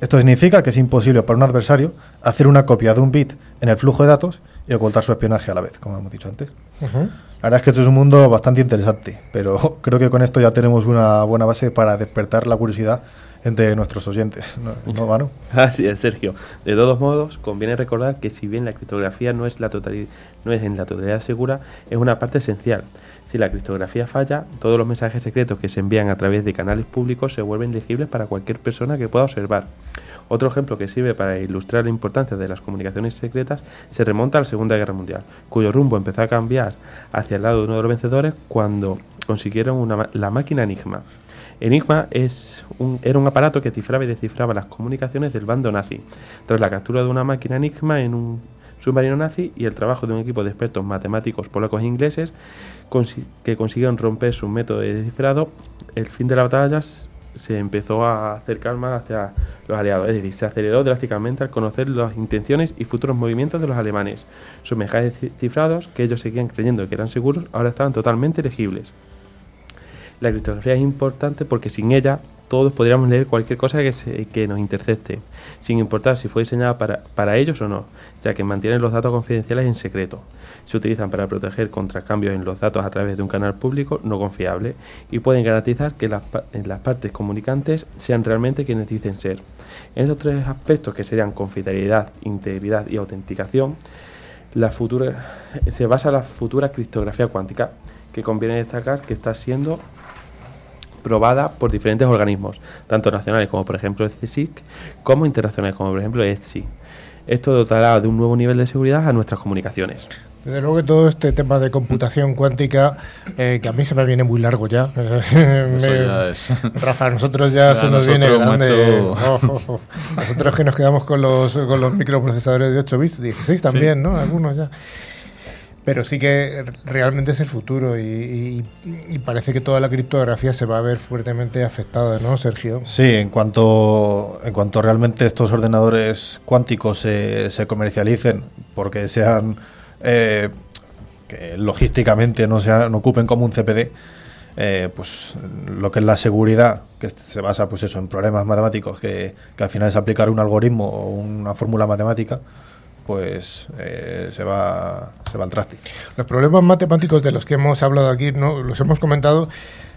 Speaker 4: Esto significa que es imposible para un adversario hacer una copia de un bit en el flujo de datos y ocultar su espionaje a la vez, como hemos dicho antes. La verdad es que esto es un mundo bastante interesante, pero [LAUGHS] creo que con esto ya tenemos una buena base para despertar la curiosidad entre nuestros oyentes, ¿no, ¿no [LAUGHS]
Speaker 2: Así es, Sergio. De todos modos, conviene recordar que si bien la criptografía no es, la totalidad, no es en la totalidad segura, es una parte esencial. Si la criptografía falla, todos los mensajes secretos que se envían a través de canales públicos se vuelven legibles para cualquier persona que pueda observar. Otro ejemplo que sirve para ilustrar la importancia de las comunicaciones secretas se remonta a la Segunda Guerra Mundial, cuyo rumbo empezó a cambiar hacia el lado de uno de los vencedores cuando consiguieron la máquina Enigma. Enigma era un aparato que cifraba y descifraba las comunicaciones del bando nazi. Tras la captura de una máquina Enigma en un submarino nazi y el trabajo de un equipo de expertos matemáticos polacos e ingleses que consiguieron romper su método de descifrado, el fin de la batalla se empezó a acercar más hacia los aliados, es decir, se aceleró drásticamente al conocer las intenciones y futuros movimientos de los alemanes. Sus mensajes cifrados, que ellos seguían creyendo que eran seguros, ahora estaban totalmente legibles. La criptografía es importante porque sin ella todos podríamos leer cualquier cosa que, nos intercepte, sin importar si fue diseñada para, ellos o no, ya que mantienen los datos confidenciales en secreto. Se utilizan para proteger contra cambios en los datos a través de un canal público no confiable y pueden garantizar que las, partes comunicantes sean realmente quienes dicen ser. En estos tres aspectos, que serían confidencialidad, integridad y autenticación, la futura, se basa la futura criptografía cuántica, que conviene destacar que está siendo probada por diferentes organismos, tanto nacionales como por ejemplo el CSIC, como internacionales como por ejemplo ETSI. Esto dotará de un nuevo nivel de seguridad a nuestras comunicaciones.
Speaker 1: Desde luego que todo este tema de computación cuántica, eh, que a mí se me viene muy largo ya. [LAUGHS] Me-
Speaker 6: ya es. [LAUGHS]
Speaker 1: Rafa, a nosotros ya,
Speaker 6: Ya
Speaker 1: se nos viene grande.
Speaker 6: macho. [LAUGHS]
Speaker 1: Oh, oh, oh. Nosotros que nos quedamos con los, con los microprocesadores de 8 bits, 16 también, ¿no? Algunos ya. Pero sí que realmente es el futuro y, y- y parece que toda la criptografía se va a ver fuertemente afectada, ¿no, Sergio?
Speaker 4: Sí, en cuanto, en cuanto realmente estos ordenadores cuánticos se, se comercialicen, porque sean eh, que logísticamente no, sean, no ocupen como un CPD, eh, pues lo que es la seguridad, que se basa pues eso, en problemas matemáticos, que, que al final es aplicar un algoritmo o una fórmula matemática, pues eh, se, va, se va al traste.
Speaker 1: Los problemas matemáticos de los que hemos hablado aquí, ¿no? los hemos comentado,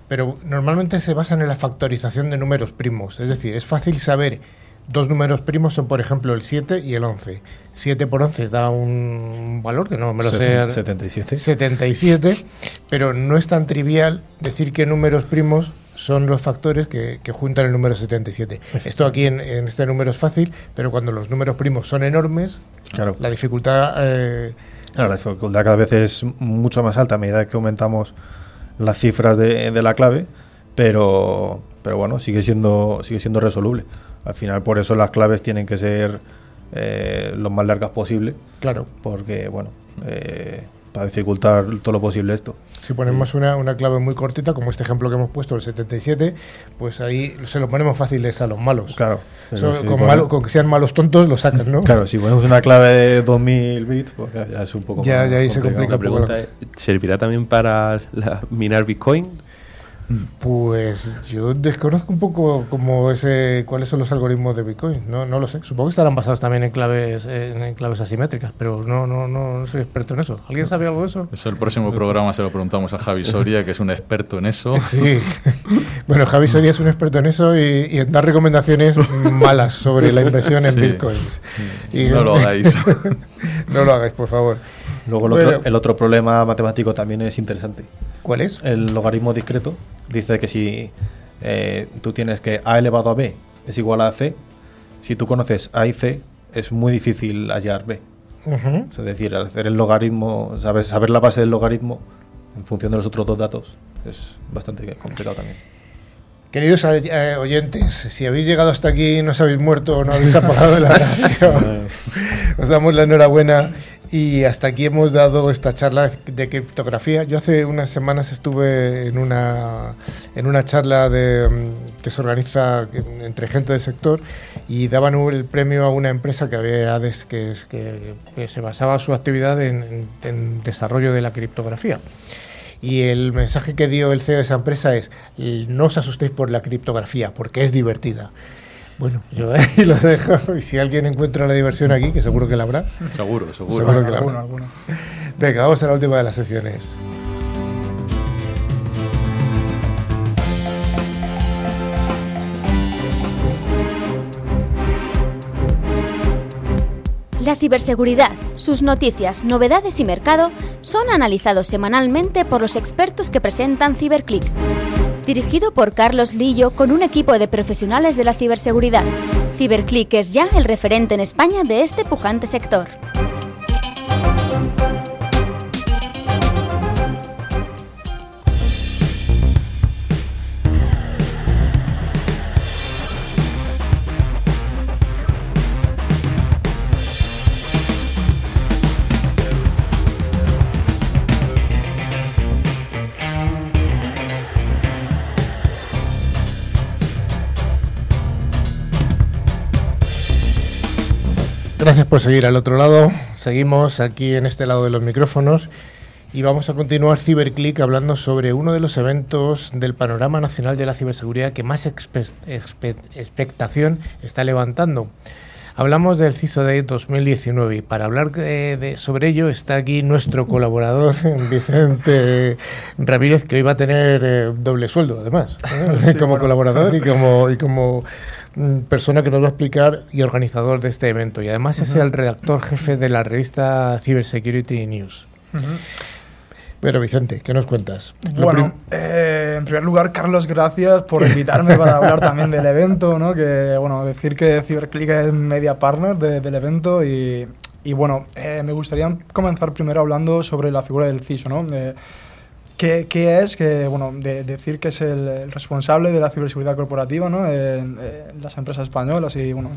Speaker 1: pero normalmente se basan en la factorización de números primos. Es decir, es fácil saber dos números primos son, por ejemplo, el 7 y el 11. 7 por 11 da un valor que no me lo sé.
Speaker 4: 77.
Speaker 1: 77, pero no es tan trivial decir qué números primos son los factores que, que juntan el número 77. Esto aquí en, en este número es fácil, pero cuando los números primos son enormes,
Speaker 4: Claro.
Speaker 1: la dificultad... eh,
Speaker 4: Claro, la dificultad cada vez es mucho más alta a medida que aumentamos las cifras de, de la clave, pero, pero bueno, sigue siendo, sigue siendo resoluble. Al final, por eso las claves tienen que ser eh, lo más largas posible,
Speaker 1: claro,
Speaker 4: porque, bueno, eh, para dificultar todo lo posible esto.
Speaker 1: Si ponemos una, una clave muy cortita, como este ejemplo que hemos puesto, el 77, pues ahí se lo ponemos fáciles a los malos.
Speaker 4: Claro, pero si
Speaker 1: con, malo- con que sean malos tontos, lo sacas, ¿no?
Speaker 4: claro, si ponemos una clave de 2000 bits, pues ya, ya es un poco
Speaker 1: Ya-
Speaker 4: más
Speaker 1: ya ahí se
Speaker 4: complicado.
Speaker 2: La
Speaker 1: complica.
Speaker 2: pregunta es, ¿servirá también para la- minar Bitcoin?
Speaker 1: Pues yo desconozco un poco cómo ese, cuáles son los algoritmos de Bitcoin. No, no lo sé. Supongo que estarán basados también en claves, en, en claves asimétricas, pero no, no, no, no soy experto en eso. ¿Alguien sabe algo de eso?
Speaker 6: Eso el próximo programa se lo preguntamos a Javi Soria, que es un experto en eso.
Speaker 1: Sí. [LAUGHS] Bueno, Javi Soria es un experto en eso y, y en dar recomendaciones malas sobre la inversión en
Speaker 6: Sí.
Speaker 1: bitcoins. Y-
Speaker 6: No lo hagáis. [LAUGHS]
Speaker 1: no lo hagáis, por favor.
Speaker 4: Luego el,
Speaker 1: Bueno.
Speaker 4: otro, el otro problema matemático también es interesante.
Speaker 1: ¿Cuál es?
Speaker 4: El logaritmo discreto dice que si eh, tú tienes que a elevado a b es igual a c, si tú conoces a y c, es muy difícil hallar b.
Speaker 1: Ujú.
Speaker 4: Es decir, al hacer el logaritmo, sabes, saber la base del logaritmo en función de los otros dos datos es bastante complicado también.
Speaker 1: Queridos eh, oyentes, si habéis llegado hasta aquí y no os habéis muerto o no habéis apagado la [LAUGHS] radio, os damos la enhorabuena y hasta aquí hemos dado esta charla de criptografía. Yo hace unas semanas estuve en una, en una charla de, mm, que se organiza entre gente del sector y daban el premio a una empresa que, había, que, que- que se basaba su actividad en, en- desarrollo de la criptografía. Y el mensaje que dio el CEO de esa empresa es, "Y no os asustéis por la criptografía, porque es divertida. Bueno, yo ahí lo dejo y si alguien encuentra la diversión aquí, que seguro que la habrá.
Speaker 6: Seguro, seguro.
Speaker 1: Seguro que la habrá.
Speaker 3: alguno.
Speaker 1: Venga, vamos a la última de las secciones.
Speaker 7: La ciberseguridad, sus noticias, novedades y mercado son analizados semanalmente por los expertos que presentan CiberClick. Dirigido por Carlos Lillo con un equipo de profesionales de la ciberseguridad. CiberClick es ya el referente en España de este pujante sector.
Speaker 1: Por seguir al otro lado. Seguimos aquí en este lado de los micrófonos y vamos a continuar CiberClick hablando sobre uno de los eventos del panorama nacional de la ciberseguridad que más expe- expe- expectación está levantando. Hablamos del CISO Day 2019 y para hablar de- de- sobre ello está aquí nuestro colaborador [LAUGHS] Vicente Ramírez que hoy va a tener eh, doble sueldo además ¿eh? [LAUGHS] como colaborador y como, y como persona que nos va a explicar y organizador de este evento y además es el redactor jefe de la revista Cybersecurity News. Pero Vicente, ¿qué nos cuentas?
Speaker 3: Bueno, eh, en primer lugar, Carlos, gracias por invitarme para [LAUGHS] hablar también del evento, ¿no? Que, bueno, decir que CyberClick es media partner de- del evento y, y, bueno, eh, me gustaría comenzar primero hablando sobre la figura del CISO, ¿no? Eh, ¿Qué, qué es? Que, bueno, de- decir que es el, el responsable de la ciberseguridad corporativa, ¿no? En, en las empresas españolas y, bueno,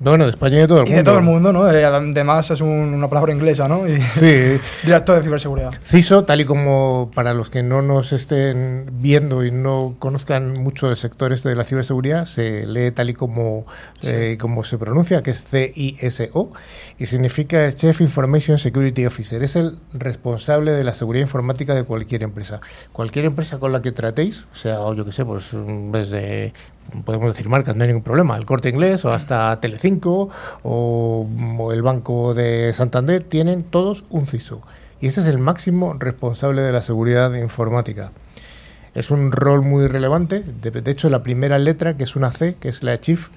Speaker 1: bueno, de España y de todo el
Speaker 3: y
Speaker 1: mundo.
Speaker 3: de todo el mundo, ¿no? Eh, además es un- una palabra inglesa, ¿no? Y
Speaker 1: Sí, [LAUGHS]
Speaker 3: director de ciberseguridad.
Speaker 1: CISO, tal y como para los que no nos estén viendo y no conozcan mucho del sector este de la ciberseguridad, se lee tal y como, eh, como se pronuncia, que es C-I-S-O, y significa Chief Information Security Officer. Es el responsable de la seguridad informática de cualquier empresa. Cualquier empresa con la que tratéis, o sea, yo que sé, pues desde, podemos decir marcas, no hay ningún problema, el Corte Inglés o hasta Telecinco o, o el Banco de Santander, tienen todos un CISO. Y ese es el máximo responsable de la seguridad informática. Es un rol muy relevante. De, de hecho, la primera letra, que es una C, que es la Chief,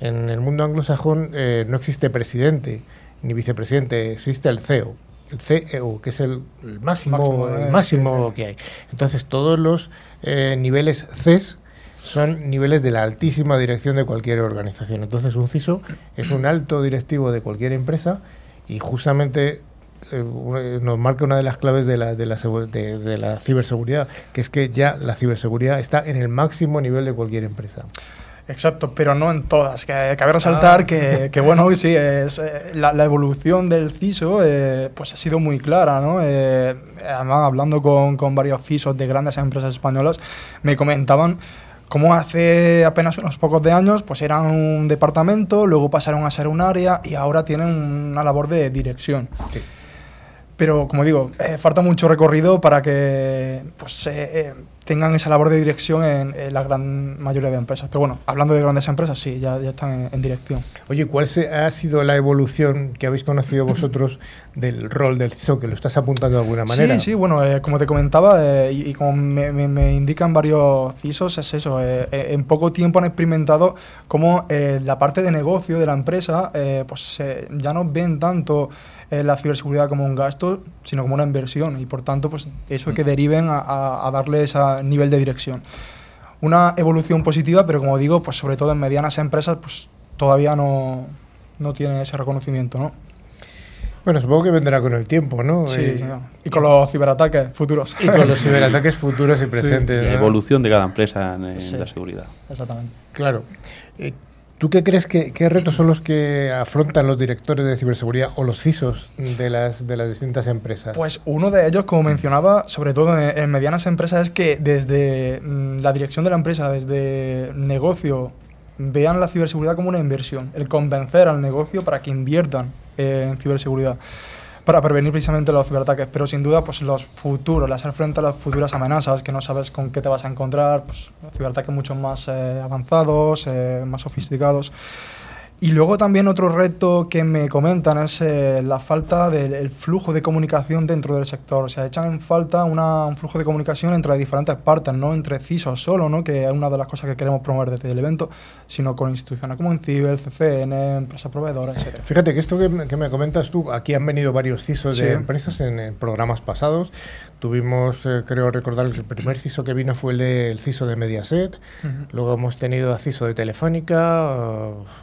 Speaker 1: en el mundo anglosajón eh, no existe presidente ni vicepresidente, existe el CEO. El CEO, que es el, el máximo,
Speaker 3: Máximo,
Speaker 1: el
Speaker 3: eh,
Speaker 1: máximo que hay. Entonces, todos los eh, niveles CES son niveles de la altísima dirección de cualquier organización. Entonces, un CISO es un alto directivo de cualquier empresa y justamente eh, una- nos marca una de las claves de la, de, la, de la ciberseguridad, que es que ya la ciberseguridad está en el máximo nivel de cualquier empresa.
Speaker 3: Exacto, pero no en todas. Que, cabe resaltar
Speaker 1: Ah.
Speaker 3: que, que, bueno, [LAUGHS] sí, es, eh, la, la evolución del CISO eh, pues ha sido muy clara, ¿no? Eh, además, hablando con, con varios CISOs de grandes empresas españolas, me comentaban cómo hace apenas unos pocos de años pues eran un departamento, luego pasaron a ser un área y ahora tienen una labor de dirección.
Speaker 1: Sí.
Speaker 3: Pero como digo, eh, falta mucho recorrido para que pues, eh, eh, tengan esa labor de dirección en, en la gran mayoría de empresas. Pero bueno, hablando de grandes empresas, sí, ya, ya están en, en dirección.
Speaker 1: Oye, ¿cuál se- ha sido la evolución que habéis conocido [CLEARS THROAT] vosotros del rol del CISO? Que lo estás apuntando de alguna manera.
Speaker 3: Sí, sí, bueno, eh, como te comentaba y, y como me, me- me indican varios CISOs, es eso. en poco tiempo han experimentado cómo la parte de negocio de la empresa pues ya no ven tanto eh, la ciberseguridad como un gasto, sino como una inversión. Y por tanto, pues eso que deriven a, a- a darle ese nivel de dirección. Una evolución positiva, pero como digo, pues sobre todo en medianas empresas, pues todavía no, no tiene ese reconocimiento, ¿no?
Speaker 1: Bueno, supongo que vendrá con el tiempo, ¿no?
Speaker 3: Sí,
Speaker 1: Y-
Speaker 3: señor. Y con los ciberataques futuros.
Speaker 1: Y con los ciberataques futuros y presentes.
Speaker 2: La
Speaker 1: ¿no?
Speaker 2: evolución de cada empresa en, en
Speaker 3: Sí.
Speaker 2: la seguridad.
Speaker 3: Exactamente.
Speaker 1: Claro. Eh, ¿Tú qué crees que qué retos son los que afrontan los directores de ciberseguridad o los CISOs de las, de las distintas empresas?
Speaker 3: Pues uno de ellos, como mencionaba, sobre todo en, medianas empresas, es que desde mm, la dirección de la empresa, desde negocio, vean la ciberseguridad como una inversión. El convencer al negocio para que inviertan eh, en ciberseguridad, para prevenir precisamente los ciberataques. Pero sin duda, pues los futuros, las hacer frente a las futuras amenazas, que no sabes con qué te vas a encontrar, pues ciberataques mucho más eh, avanzados, eh, más sofisticados. Y luego también otro reto que me comentan es eh, la falta del el flujo de comunicación dentro del sector. O sea, echan en falta una- un flujo de comunicación entre diferentes partes, no entre CISOs solo, ¿no? que es una de las cosas que queremos promover desde el evento, sino con instituciones como Enciber, CCN, empresas proveedoras, etc.
Speaker 1: Fíjate que esto que, me- que me comentas tú, aquí han venido varios CISOs de empresas en, en programas pasados. Tuvimos, eh, creo recordar, que el primer CISO que vino fue el del CISO de Mediaset. Luego hemos tenido a CISO de Telefónica.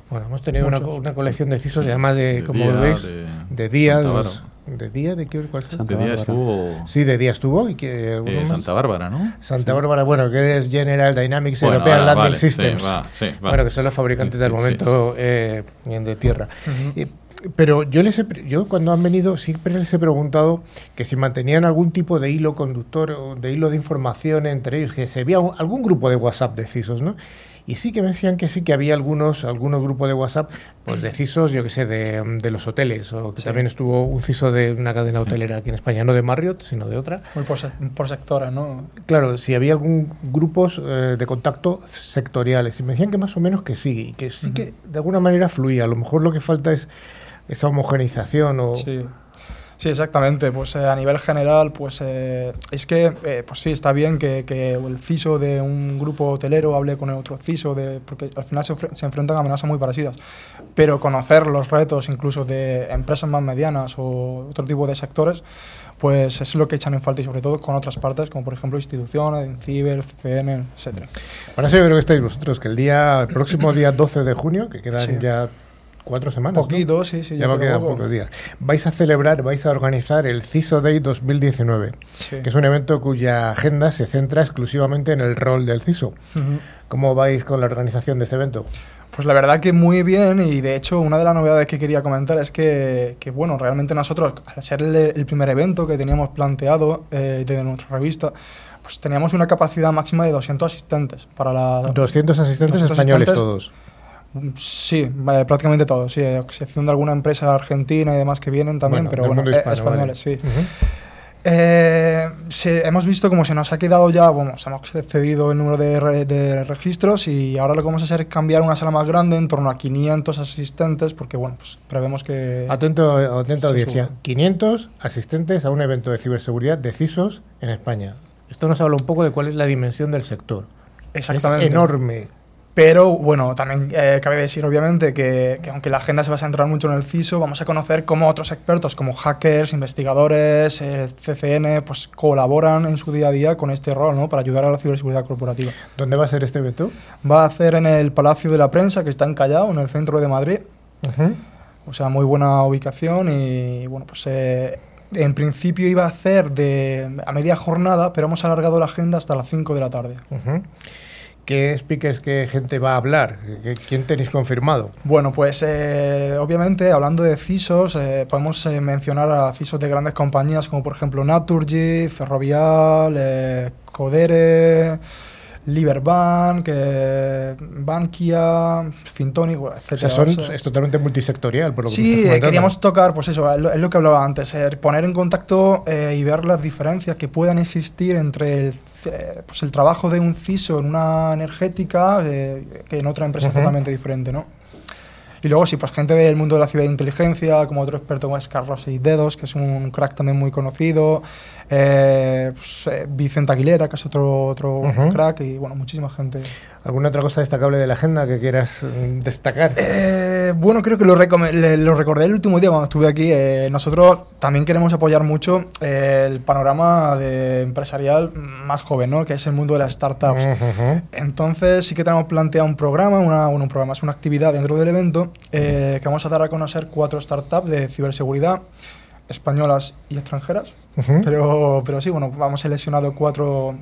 Speaker 1: bueno, hemos tenido una, colección de CISOs además de,
Speaker 6: De
Speaker 1: como
Speaker 6: Día,
Speaker 1: veis,
Speaker 6: de
Speaker 1: de, día. Los-. ¿De día? ¿De qué? ¿Cuál fue?
Speaker 2: Santa
Speaker 6: De día
Speaker 2: Bárbara.
Speaker 6: estuvo
Speaker 1: Sí, de día estuvo. Y que, ¿alguno
Speaker 6: eh? Santa Bárbara, ¿no?
Speaker 1: Santa Bárbara, bueno, que es General Dynamics
Speaker 6: Bueno,
Speaker 1: European
Speaker 6: ah,
Speaker 1: Landing
Speaker 6: vale, sí,
Speaker 1: Systems.
Speaker 6: va, sí, va.
Speaker 1: Bueno, que son los fabricantes
Speaker 6: Sí,
Speaker 1: del
Speaker 6: sí,
Speaker 1: momento eh, de tierra. Y- pero yo les he yo cuando han venido siempre les he preguntado que si mantenían algún tipo de hilo conductor o de hilo de información entre ellos, que se un- algún grupo de WhatsApp de CISOs, ¿no? Y sí que me decían que sí que había algunos, algunos grupos de WhatsApp, pues de CISOs, yo que sé, de, de los hoteles, o que
Speaker 3: Sí.
Speaker 1: también estuvo un CISO de una cadena hotelera aquí en España, no de Marriott, sino de otra.
Speaker 3: Muy por, se- por sectores, ¿no?
Speaker 1: Claro, si había algún grupos eh, de contacto sectoriales. Y me decían que más o menos que sí, y que sí que de alguna manera fluía. A lo mejor lo que falta es esa homogenización o...
Speaker 3: Sí. Sí, exactamente. Pues eh, a nivel general, pues eh, es que, eh, pues sí, está bien que, que el CISO de un grupo hotelero hable con el otro CISO, de, porque al final se, se enfrentan a amenazas muy parecidas. Pero conocer los retos incluso de empresas más medianas o otro tipo de sectores, pues es lo que echan en falta y sobre todo con otras partes, como por ejemplo instituciones, Ciber, CCN, etcétera.
Speaker 1: Para eso yo creo que estáis vosotros, que el día el próximo día 12 de junio, que quedan
Speaker 3: Sí.
Speaker 1: ya cuatro semanas. ¿no?
Speaker 3: Poquito, sí, sí,
Speaker 1: ya va a
Speaker 3: queda
Speaker 1: quedar
Speaker 3: poco.
Speaker 1: pocos días. Vais a celebrar, vais a organizar el CISO Day 2019,
Speaker 3: Sí.
Speaker 1: que es un evento cuya agenda se centra exclusivamente en el rol del CISO. ¿Cómo vais con la organización de ese evento?
Speaker 3: Pues la verdad que muy bien y de hecho una de las novedades que quería comentar es que, que, bueno, realmente nosotros, al ser el, el primer evento que teníamos planteado eh, de nuestra revista, pues teníamos una capacidad máxima de 200 asistentes para la...
Speaker 1: 200 asistentes
Speaker 3: 200
Speaker 1: españoles
Speaker 3: asistentes.
Speaker 1: todos.
Speaker 3: Sí, vale, prácticamente todos, sí, a excepción de alguna empresa argentina y demás que vienen también,
Speaker 1: Bueno,
Speaker 3: pero bueno, eh,
Speaker 1: hispano,
Speaker 3: españoles,
Speaker 1: vale.
Speaker 3: sí. Eh, hemos visto como se nos ha quedado ya, bueno, se hemos excedido el número de, re- de registros y ahora lo que vamos a hacer es cambiar una sala más grande en torno a 500 asistentes porque, bueno, pues prevemos que...
Speaker 1: Atento, atenta
Speaker 3: Se
Speaker 1: audiencia.
Speaker 3: sube.
Speaker 1: 500 asistentes a un evento de ciberseguridad de CISOs en España. Esto nos habla un poco de cuál es la dimensión del sector.
Speaker 3: Exactamente.
Speaker 1: Es enorme.
Speaker 3: Pero bueno, también eh, cabe decir obviamente que, que aunque la agenda se va a centrar mucho en el CISO, vamos a conocer cómo otros expertos como hackers, investigadores, el CCN, pues colaboran en su día a día con este rol, ¿no? Para ayudar a la ciberseguridad corporativa.
Speaker 1: ¿Dónde va a ser este evento?
Speaker 3: Va a hacer en el Palacio de la Prensa, que está en Callao, en el centro de Madrid.
Speaker 1: Ujú.
Speaker 3: O sea, muy buena ubicación y bueno, pues eh, en principio iba a hacer de, a media jornada, pero hemos alargado la agenda hasta las 5 de la tarde.
Speaker 1: Ujú. ¿Qué speakers, qué gente va a hablar? ¿Qué- ¿Quién tenéis confirmado?
Speaker 3: Bueno, pues eh, obviamente hablando de CISOs, eh, podemos eh, mencionar a CISOs de grandes compañías como por ejemplo Naturgy, Ferrovial, eh, Codere, Liberbank, eh, Bankia, Fintonic, bueno,
Speaker 1: O sea, son, es totalmente multisectorial, por lo que
Speaker 3: Sí,
Speaker 1: estás
Speaker 3: queríamos tocar, pues eso, es lo, que hablaba antes, eh, poner en contacto eh, y ver las diferencias que puedan existir entre el, eh, pues el trabajo de un CISO en una energética eh, que en otra empresa
Speaker 1: Ujú.
Speaker 3: totalmente diferente, ¿no? Y luego sí, pues gente del mundo de la ciberinteligencia, como otro experto como es Carlos Dedos, que es un crack también muy conocido, eh, pues, eh, Vicente Aguilera, que es otro, otro crack, y bueno, muchísima gente.
Speaker 1: ¿Alguna otra cosa destacable de la agenda que quieras mm, destacar?
Speaker 3: Eh, bueno, creo que lo, le- lo recordé el último día cuando estuve aquí. Eh, nosotros también queremos apoyar mucho eh, el panorama de empresarial más joven, ¿no? que es el mundo de las startups. Entonces sí que tenemos planteado un programa, una, bueno, un programa es una actividad dentro del evento eh, que vamos a dar a conocer cuatro startups de ciberseguridad españolas y extranjeras.
Speaker 1: Ujú.
Speaker 3: Pero, pero sí, bueno, vamos seleccionado cuatro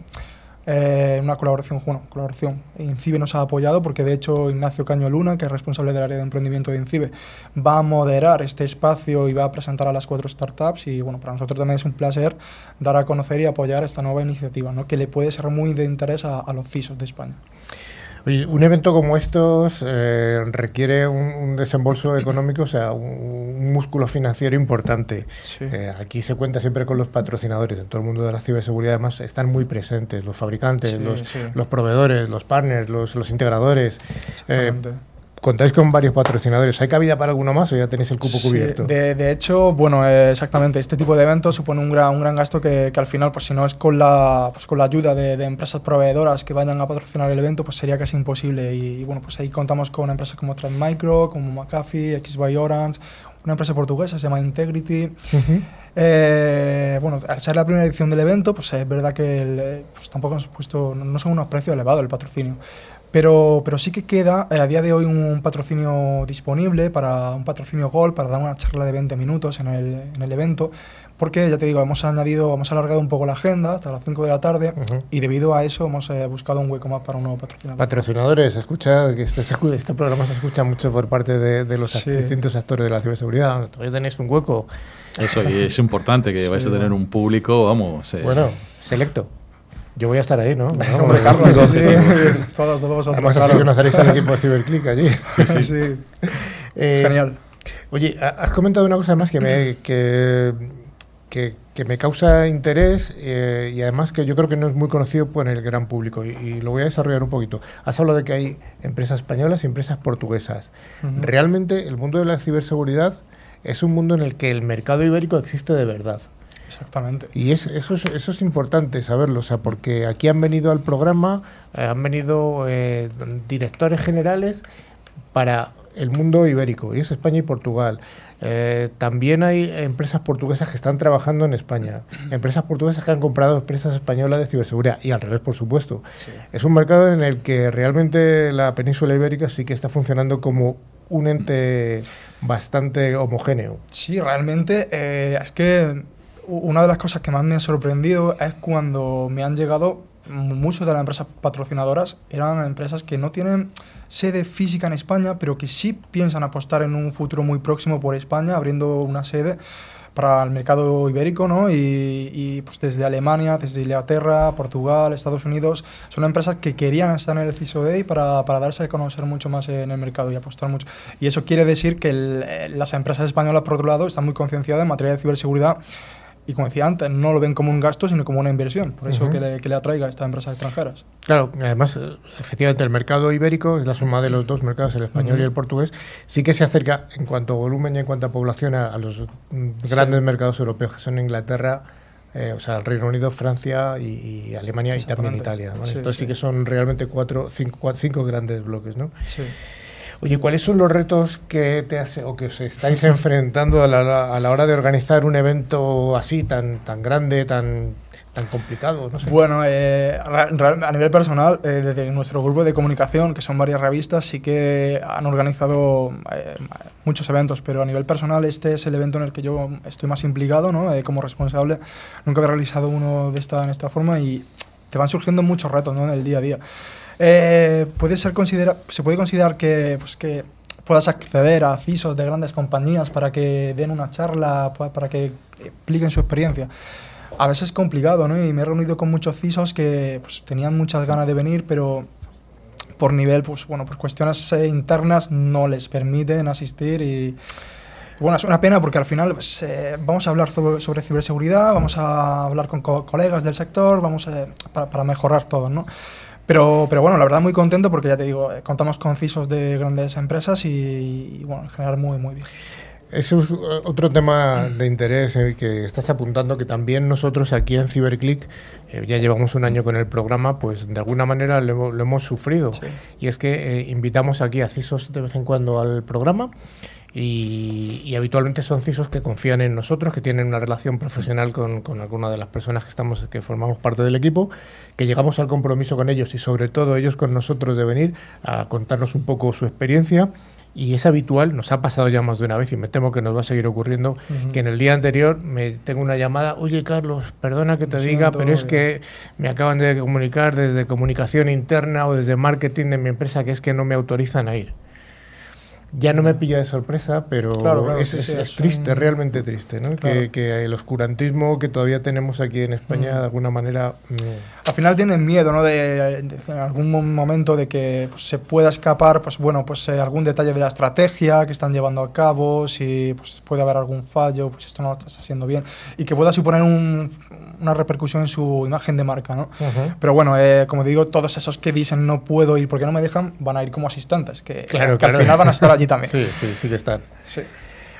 Speaker 3: eh, una colaboración, bueno, colaboración. INCIBE nos ha apoyado porque de hecho Ignacio Caño Luna, que es responsable del área de emprendimiento de INCIBE, va a moderar este espacio y va a presentar a las cuatro startups y bueno, para nosotros también es un placer dar a conocer y apoyar esta nueva iniciativa, ¿no? que le puede ser muy de interés a, a los CISOs de España.
Speaker 1: Oye, un evento como estos eh, requiere un, un desembolso económico, o sea, un, un músculo financiero importante.
Speaker 3: Sí.
Speaker 1: Eh, aquí se cuenta siempre con los patrocinadores. En todo el mundo de la ciberseguridad, además, están muy presentes los fabricantes,
Speaker 3: Sí,
Speaker 1: los,
Speaker 3: sí.
Speaker 1: los proveedores, los partners, los, los integradores. Eh. Contáis con varios patrocinadores. ¿Hay cabida para alguno más o ya tenéis el cupo
Speaker 3: Sí,
Speaker 1: cubierto?
Speaker 3: de, de hecho, bueno, eh, exactamente, este tipo de eventos supone un gran, un gran gasto que, que al final, pues si no es con la, pues, con la ayuda de, de empresas proveedoras que vayan a patrocinar el evento, pues sería casi imposible. Y, bueno, pues ahí contamos con empresas como Transmicro, como McAfee, X by Orange, una empresa portuguesa se llama Integrity.
Speaker 1: Ujú.
Speaker 3: Eh, bueno, al ser la primera edición del evento, pues es verdad que el, eh, pues tampoco hemos puesto, no son unos precios elevados el patrocinio. Pero, pero sí que queda eh, a día de hoy un patrocinio disponible para un patrocinio Gold para dar una charla de 20 minutos en el, en el evento. Porque ya te digo, hemos añadido, hemos alargado un poco la agenda hasta las 5 de la tarde y debido a eso hemos eh, buscado un hueco más para un nuevo patrocinador.
Speaker 1: Patrocinadores, escucha que este, se escu- este programa se escucha mucho por parte de, de los
Speaker 3: Sí.
Speaker 1: distintos actores de la ciberseguridad. Todavía tenéis un hueco.
Speaker 6: Eso, y es importante que vais a tener un público, vamos. eh,
Speaker 1: Bueno, selecto. Yo voy a estar ahí, ¿no? [LAUGHS]
Speaker 3: Hombre, Carlos, sí, sí. todos, todos vosotros.
Speaker 1: Además, así conoceréis al equipo de Cyberclick allí. [LAUGHS]
Speaker 3: Sí, sí.
Speaker 1: Eh,
Speaker 3: Genial.
Speaker 1: Oye, ha- has comentado una cosa más que me, que, que, que me causa interés eh, y además que yo creo que no es muy conocido por el gran público y, y lo voy a desarrollar un poquito. Has hablado de que hay empresas españolas y empresas portuguesas. Realmente el mundo de la ciberseguridad es un mundo en el que el mercado ibérico existe de verdad.
Speaker 3: Exactamente.
Speaker 1: Y es, eso, es, eso es importante saberlo, o sea, porque aquí han venido al programa, eh, han venido eh, directores generales para el mundo ibérico, y es España y Portugal. Eh, también hay empresas portuguesas que están trabajando en España, empresas portuguesas que han comprado empresas españolas de ciberseguridad, y al revés, por supuesto. Es un mercado en el que realmente la península ibérica sí que está funcionando como un ente bastante homogéneo.
Speaker 3: Sí, realmente eh, es que una de las cosas que más me ha sorprendido es cuando me han llegado muchas de las empresas patrocinadoras eran empresas que no tienen sede física en España, pero que sí piensan apostar en un futuro muy próximo por España, abriendo una sede para el mercado ibérico, ¿no? Y, y, pues desde Alemania, desde Inglaterra, Portugal, Estados Unidos, son empresas que querían estar en el CISO Day para, para darse a conocer mucho más en el mercado y apostar mucho. Y eso quiere decir que el- eh, las empresas españolas, por otro lado, están muy concienciadas en materia de ciberseguridad y como decía antes, no lo ven como un gasto, sino como una inversión. Por eso que, le, que le atraiga a estas empresas extranjeras.
Speaker 1: Claro, además, efectivamente, el mercado ibérico es la suma de los dos mercados, el español y el portugués, sí que se acerca en cuanto a volumen y en cuanto a población a, a los grandes mercados europeos, que son Inglaterra, eh, o sea, el Reino Unido, Francia y, y Alemania y también. Italia. ¿vale?
Speaker 3: Sí,
Speaker 1: Estos sí.
Speaker 3: sí.
Speaker 1: que son realmente cuatro, cinco, cua- cinco grandes bloques, ¿no?
Speaker 3: Sí.
Speaker 1: Oye, ¿cuáles son los retos que te hace, o que os estáis enfrentando a la, a la hora de organizar un evento así tan, tan grande, tan, tan complicado? No sé.
Speaker 3: Bueno, eh, a nivel personal, eh, desde nuestro grupo de comunicación, que son varias revistas, sí que han organizado eh, muchos eventos, pero a nivel personal este es el evento en el que yo estoy más implicado, ¿no? Eh, como responsable. Nunca había realizado uno de esta, en esta forma y te van surgiendo muchos retos ¿no? en el día a día. Eh, puede ser considera se puede considerar que, pues, que puedas acceder a CISOs de grandes compañías para que den una charla, pa- para que expliquen su experiencia. A veces es complicado, ¿no? Y me he reunido con muchos CISOs que pues, tenían muchas ganas de venir, pero por nivel, pues bueno, por cuestiones eh, internas no les permiten asistir y bueno, es una pena porque al final pues, eh, vamos a hablar sobre, sobre ciberseguridad, vamos a hablar con co- colegas del sector, vamos a, para, para mejorar todo, ¿no? Pero, pero bueno, la verdad muy contento porque ya te digo, eh, contamos con CISOs de grandes empresas y, y, bueno, en general muy, muy bien.
Speaker 1: Ese es eh, otro tema de interés eh, que estás apuntando, que también nosotros aquí en Cyberclick, eh, ya llevamos un año con el programa, pues de alguna manera lo, hemos- lo hemos sufrido.
Speaker 3: Sí.
Speaker 1: Y es que eh, invitamos aquí a CISOs de vez en cuando al programa y, y habitualmente son CISOs que confían en nosotros, que tienen una relación profesional con, con alguna de las personas que, estamos, que formamos parte del equipo, que llegamos al compromiso con ellos y sobre todo ellos con nosotros de venir a contarnos un poco su experiencia. Y es habitual, nos ha pasado ya más de una vez y me temo que nos va a seguir ocurriendo, que en el día anterior me tengo una llamada, oye Carlos, perdona que te diga, pero es
Speaker 3: oye".
Speaker 1: que me acaban de comunicar desde comunicación interna o desde marketing de mi empresa que es que no me autorizan a ir. Ya no me pilla de sorpresa, pero
Speaker 3: Claro, claro,
Speaker 1: es,
Speaker 3: sí,
Speaker 1: es-
Speaker 3: sí,
Speaker 1: es
Speaker 3: es
Speaker 1: triste,
Speaker 3: un-
Speaker 1: realmente triste, ¿no?
Speaker 3: Claro.
Speaker 1: Que, que el oscurantismo que todavía tenemos aquí en España,
Speaker 3: Mm.
Speaker 1: de alguna manera... mm,
Speaker 3: al final tienen miedo, ¿no? De, de- en algún mo- momento de que pues, se pueda escapar, pues bueno, pues eh, algún detalle de la estrategia que están llevando a cabo, si pues, puede haber algún fallo, pues esto no lo estás haciendo bien, y que pueda suponer un- una repercusión en su imagen de marca, ¿no?
Speaker 1: Ujú.
Speaker 3: Pero bueno, eh, como digo, todos esos que dicen no puedo ir porque no me dejan, van a ir como asistentes, que,
Speaker 1: Claro,
Speaker 3: que
Speaker 1: claro.
Speaker 3: al final van a estar allí [LAUGHS] también.
Speaker 1: Sí, sí, sí que están.
Speaker 3: Sí.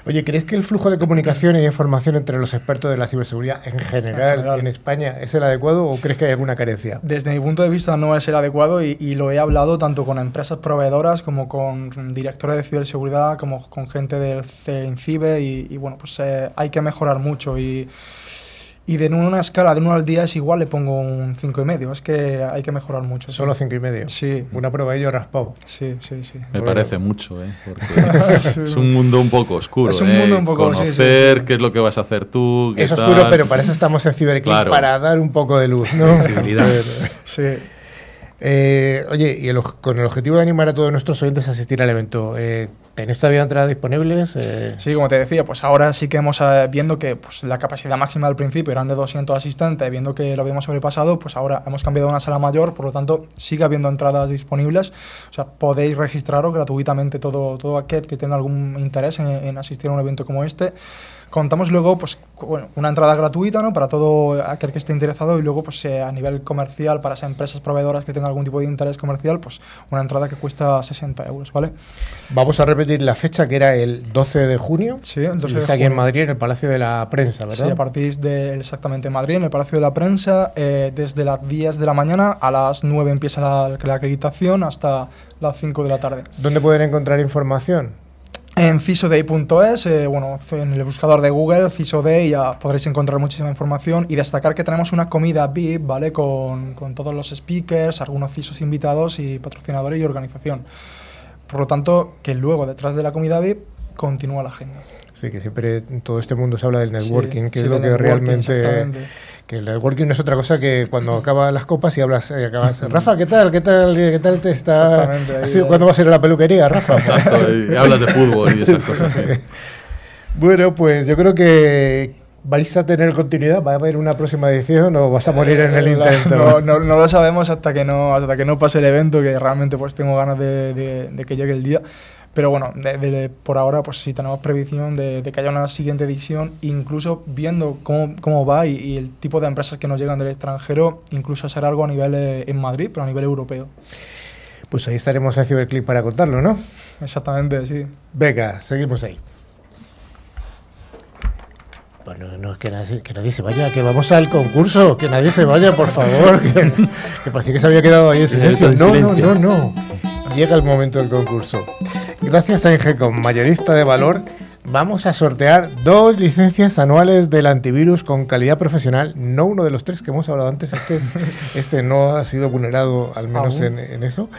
Speaker 1: Oye, ¿crees que el flujo de comunicación y información entre los expertos de la ciberseguridad en general,
Speaker 3: En general.
Speaker 1: en España es el adecuado o crees que hay alguna carencia?
Speaker 3: Desde mi punto de vista no es el adecuado y, y lo he hablado tanto con empresas proveedoras como con directores de ciberseguridad, como con gente del CENCIBE y, y bueno, pues eh, hay que mejorar mucho y, y de una escala de 1 al 10 igual le pongo un cinco y medio, es que hay que mejorar mucho.
Speaker 1: Solo
Speaker 3: sí.
Speaker 1: cinco y medio.
Speaker 3: Sí,
Speaker 1: Una prueba de ello raspado.
Speaker 3: sí, sí, sí.
Speaker 6: Me
Speaker 1: Bueno.
Speaker 6: parece mucho, ¿eh? Porque [LAUGHS] es un mundo un poco oscuro.
Speaker 3: Es un
Speaker 6: ¿eh?
Speaker 3: mundo un poco- sí, sí,
Speaker 6: Conocer
Speaker 3: sí.
Speaker 6: qué es lo que vas a hacer tú. qué
Speaker 1: Es
Speaker 6: tal.
Speaker 1: oscuro, pero para eso estamos en Cyberclick,
Speaker 6: Claro.
Speaker 1: para dar un poco de luz, ¿no? [LAUGHS]
Speaker 3: Sí.
Speaker 1: Eh, oye, y el con el objetivo de animar a todos nuestros oyentes a asistir al evento, eh, ¿tenéis todavía entradas disponibles? Eh,
Speaker 3: Sí, como te decía, pues ahora sí que hemos eh, viendo que pues, la capacidad máxima al principio eran de 200 asistentes, viendo que lo habíamos sobrepasado, pues ahora hemos cambiado a una sala mayor, por lo tanto sigue habiendo entradas disponibles. O sea, podéis registraros gratuitamente todo, todo aquel que tenga algún interés en, en asistir a un evento como este. Contamos luego, pues, bueno, una entrada gratuita, ¿no? Para todo aquel que esté interesado y luego, pues, eh, a nivel comercial, para esas empresas proveedoras que tengan algún tipo de interés comercial, pues, una entrada que cuesta 60 euros, ¿vale?
Speaker 1: Vamos a repetir la fecha que era el 12 de junio.
Speaker 3: Sí, el 12
Speaker 1: y
Speaker 3: de
Speaker 1: es aquí en
Speaker 3: junio.
Speaker 1: Madrid, en el Palacio de la Prensa, ¿verdad?
Speaker 3: Sí, a partir de exactamente en Madrid, en el Palacio de la Prensa, eh, desde las 10 de la mañana a las 9 empieza la, la acreditación hasta las 5 de la tarde.
Speaker 1: ¿Dónde pueden encontrar información?
Speaker 3: En cisoday.es, eh, bueno, en el buscador de Google, Cisoday, ya podréis encontrar muchísima información y destacar que tenemos una comida VIP, ¿vale? Con, con todos los speakers, algunos CISOs invitados y patrocinadores y organización. Por lo tanto, que luego, detrás de la comida VIP, continúa la agenda.
Speaker 1: Sí, que siempre en todo este mundo se habla del networking,
Speaker 3: Sí,
Speaker 1: que
Speaker 3: sí,
Speaker 1: es lo que realmente... Que el networking no es otra cosa que cuando acabas las copas y hablas, eh, acabas, Rafa, ¿qué tal? ¿Qué tal? ¿Qué tal te está?
Speaker 3: Ahí,
Speaker 1: ¿Ha sido-
Speaker 3: ahí.
Speaker 1: ¿Cuándo vas a ir a la peluquería, Rafa?
Speaker 6: Exacto, y [LAUGHS] hablas de fútbol y esas cosas. sí. [LAUGHS]
Speaker 1: Bueno, pues yo creo que vais a tener continuidad, va a haber una próxima edición o vas a morir en el
Speaker 3: Eh,
Speaker 1: intento.
Speaker 3: No, no, no lo sabemos hasta que no, hasta que no pase el evento, que realmente pues tengo ganas de, de- de que llegue el día. Pero bueno, de- de- por ahora pues sí tenemos previsión de, de que haya una siguiente edición, incluso viendo cómo, cómo va y, y el tipo de empresas que nos llegan del extranjero, incluso hacer algo a nivel eh, en Madrid, pero a nivel europeo.
Speaker 1: Pues ahí estaremos en Cyberclick para contarlo, ¿no?
Speaker 3: Exactamente, sí.
Speaker 1: Venga, seguimos ahí. Bueno, no, que nadie, que nadie se vaya, que vamos al concurso, que nadie se vaya, por favor, que, que parecía que se había quedado ahí en silencio.
Speaker 2: en
Speaker 1: No, no, no, no. Llega el momento del concurso. Gracias a Ingecom, mayorista de valor, vamos a sortear dos licencias anuales del antivirus con calidad profesional, no uno de los tres que hemos hablado antes, este, es- [LAUGHS] este no ha sido vulnerado al menos en, en eso,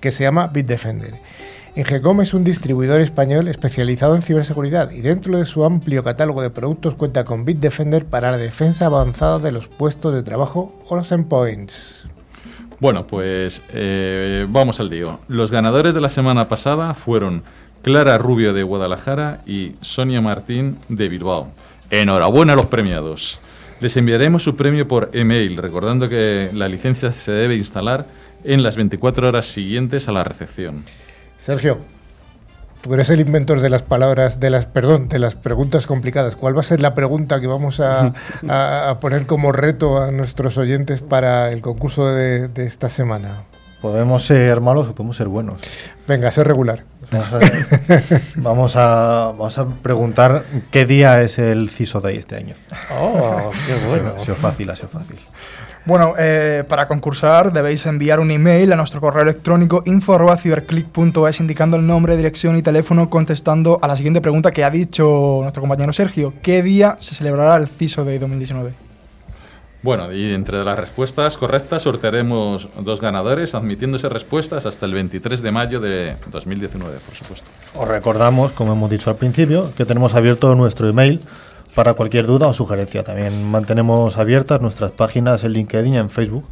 Speaker 1: que se llama Bitdefender. Ingecom es un distribuidor español especializado en ciberseguridad y dentro de su amplio catálogo de productos cuenta con Bitdefender para la defensa avanzada de los puestos de trabajo o los endpoints.
Speaker 6: Bueno, pues eh, vamos al lío. Los ganadores de la semana pasada fueron Clara Rubio de Guadalajara y Sonia Martín de Bilbao. Enhorabuena a los premiados. Les enviaremos su premio por email, recordando que la licencia se debe instalar en las 24 horas siguientes a la recepción.
Speaker 1: Sergio, tú eres el inventor de las palabras, de las, perdón, de las preguntas complicadas. ¿Cuál va a ser la pregunta que vamos a, a- a poner como reto a nuestros oyentes para el concurso de, de esta semana?
Speaker 4: Podemos ser malos o podemos ser buenos.
Speaker 1: Venga, ser regular.
Speaker 4: Vamos a, [LAUGHS] vamos a, vamos a preguntar qué día es el CISO Day este año.
Speaker 1: Oh, qué
Speaker 4: Ha sido fácil, ha sido fácil.
Speaker 3: Bueno, eh, para concursar debéis enviar un email a nuestro correo electrónico info.ciberclick.es indicando el nombre, dirección y teléfono contestando a la siguiente pregunta que ha dicho nuestro compañero Sergio. ¿Qué día se celebrará el CISO de 2019?
Speaker 6: Bueno, y entre las respuestas correctas sortearemos dos ganadores, admitiéndose respuestas hasta el 23 de mayo de 2019, por supuesto.
Speaker 4: Os recordamos, como hemos dicho al principio, que tenemos abierto nuestro email para cualquier duda o sugerencia. También mantenemos abiertas nuestras páginas en LinkedIn y en Facebook,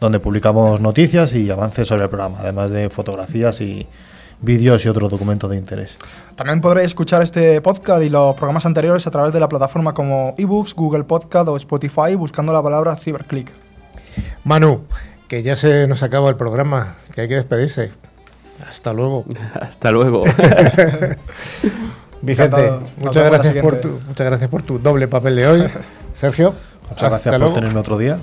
Speaker 4: donde publicamos noticias y avances sobre el programa, además de fotografías y vídeos y otros documentos de interés.
Speaker 3: También podréis escuchar este podcast y los programas anteriores a través de la plataforma como eBooks, Google Podcast o Spotify buscando la palabra CiberClick.
Speaker 1: Manu, que ya se nos acaba el programa, que hay que despedirse. Hasta luego. [LAUGHS]
Speaker 2: Hasta luego. [LAUGHS]
Speaker 1: Vicente, muchas gracias, por tu, muchas gracias por tu doble papel de hoy. [LAUGHS] Sergio,
Speaker 4: Muchas
Speaker 1: hasta
Speaker 4: gracias por tenerme otro día.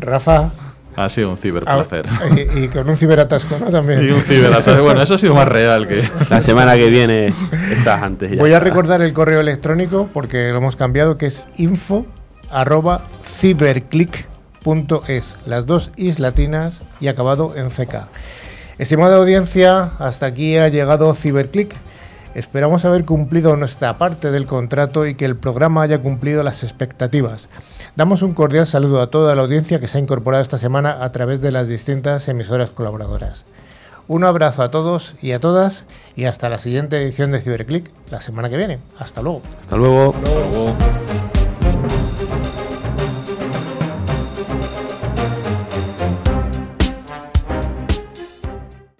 Speaker 1: Rafa,
Speaker 6: Ha sido un
Speaker 1: ah,
Speaker 6: ciberplacer.
Speaker 1: y, y con un ciberatasco, ¿no? También. [LAUGHS]
Speaker 6: Y un ciberataque. Bueno, eso ha sido más real que... [LAUGHS]
Speaker 2: La semana que viene estás antes. ya
Speaker 1: Voy a recordar el correo electrónico porque lo hemos cambiado, que es info arroba ciberclick.es. Las dos is latinas y acabado en CK. Estimada audiencia, hasta aquí ha llegado Ciberclick. Esperamos haber cumplido nuestra parte del contrato y que el programa haya cumplido las expectativas. Damos un cordial saludo a toda la audiencia que se ha incorporado esta semana a través de las distintas emisoras colaboradoras. Un abrazo a todos y a todas y hasta la siguiente edición de Ciberclick la semana que viene. Hasta luego.
Speaker 2: Hasta luego.
Speaker 6: Luego-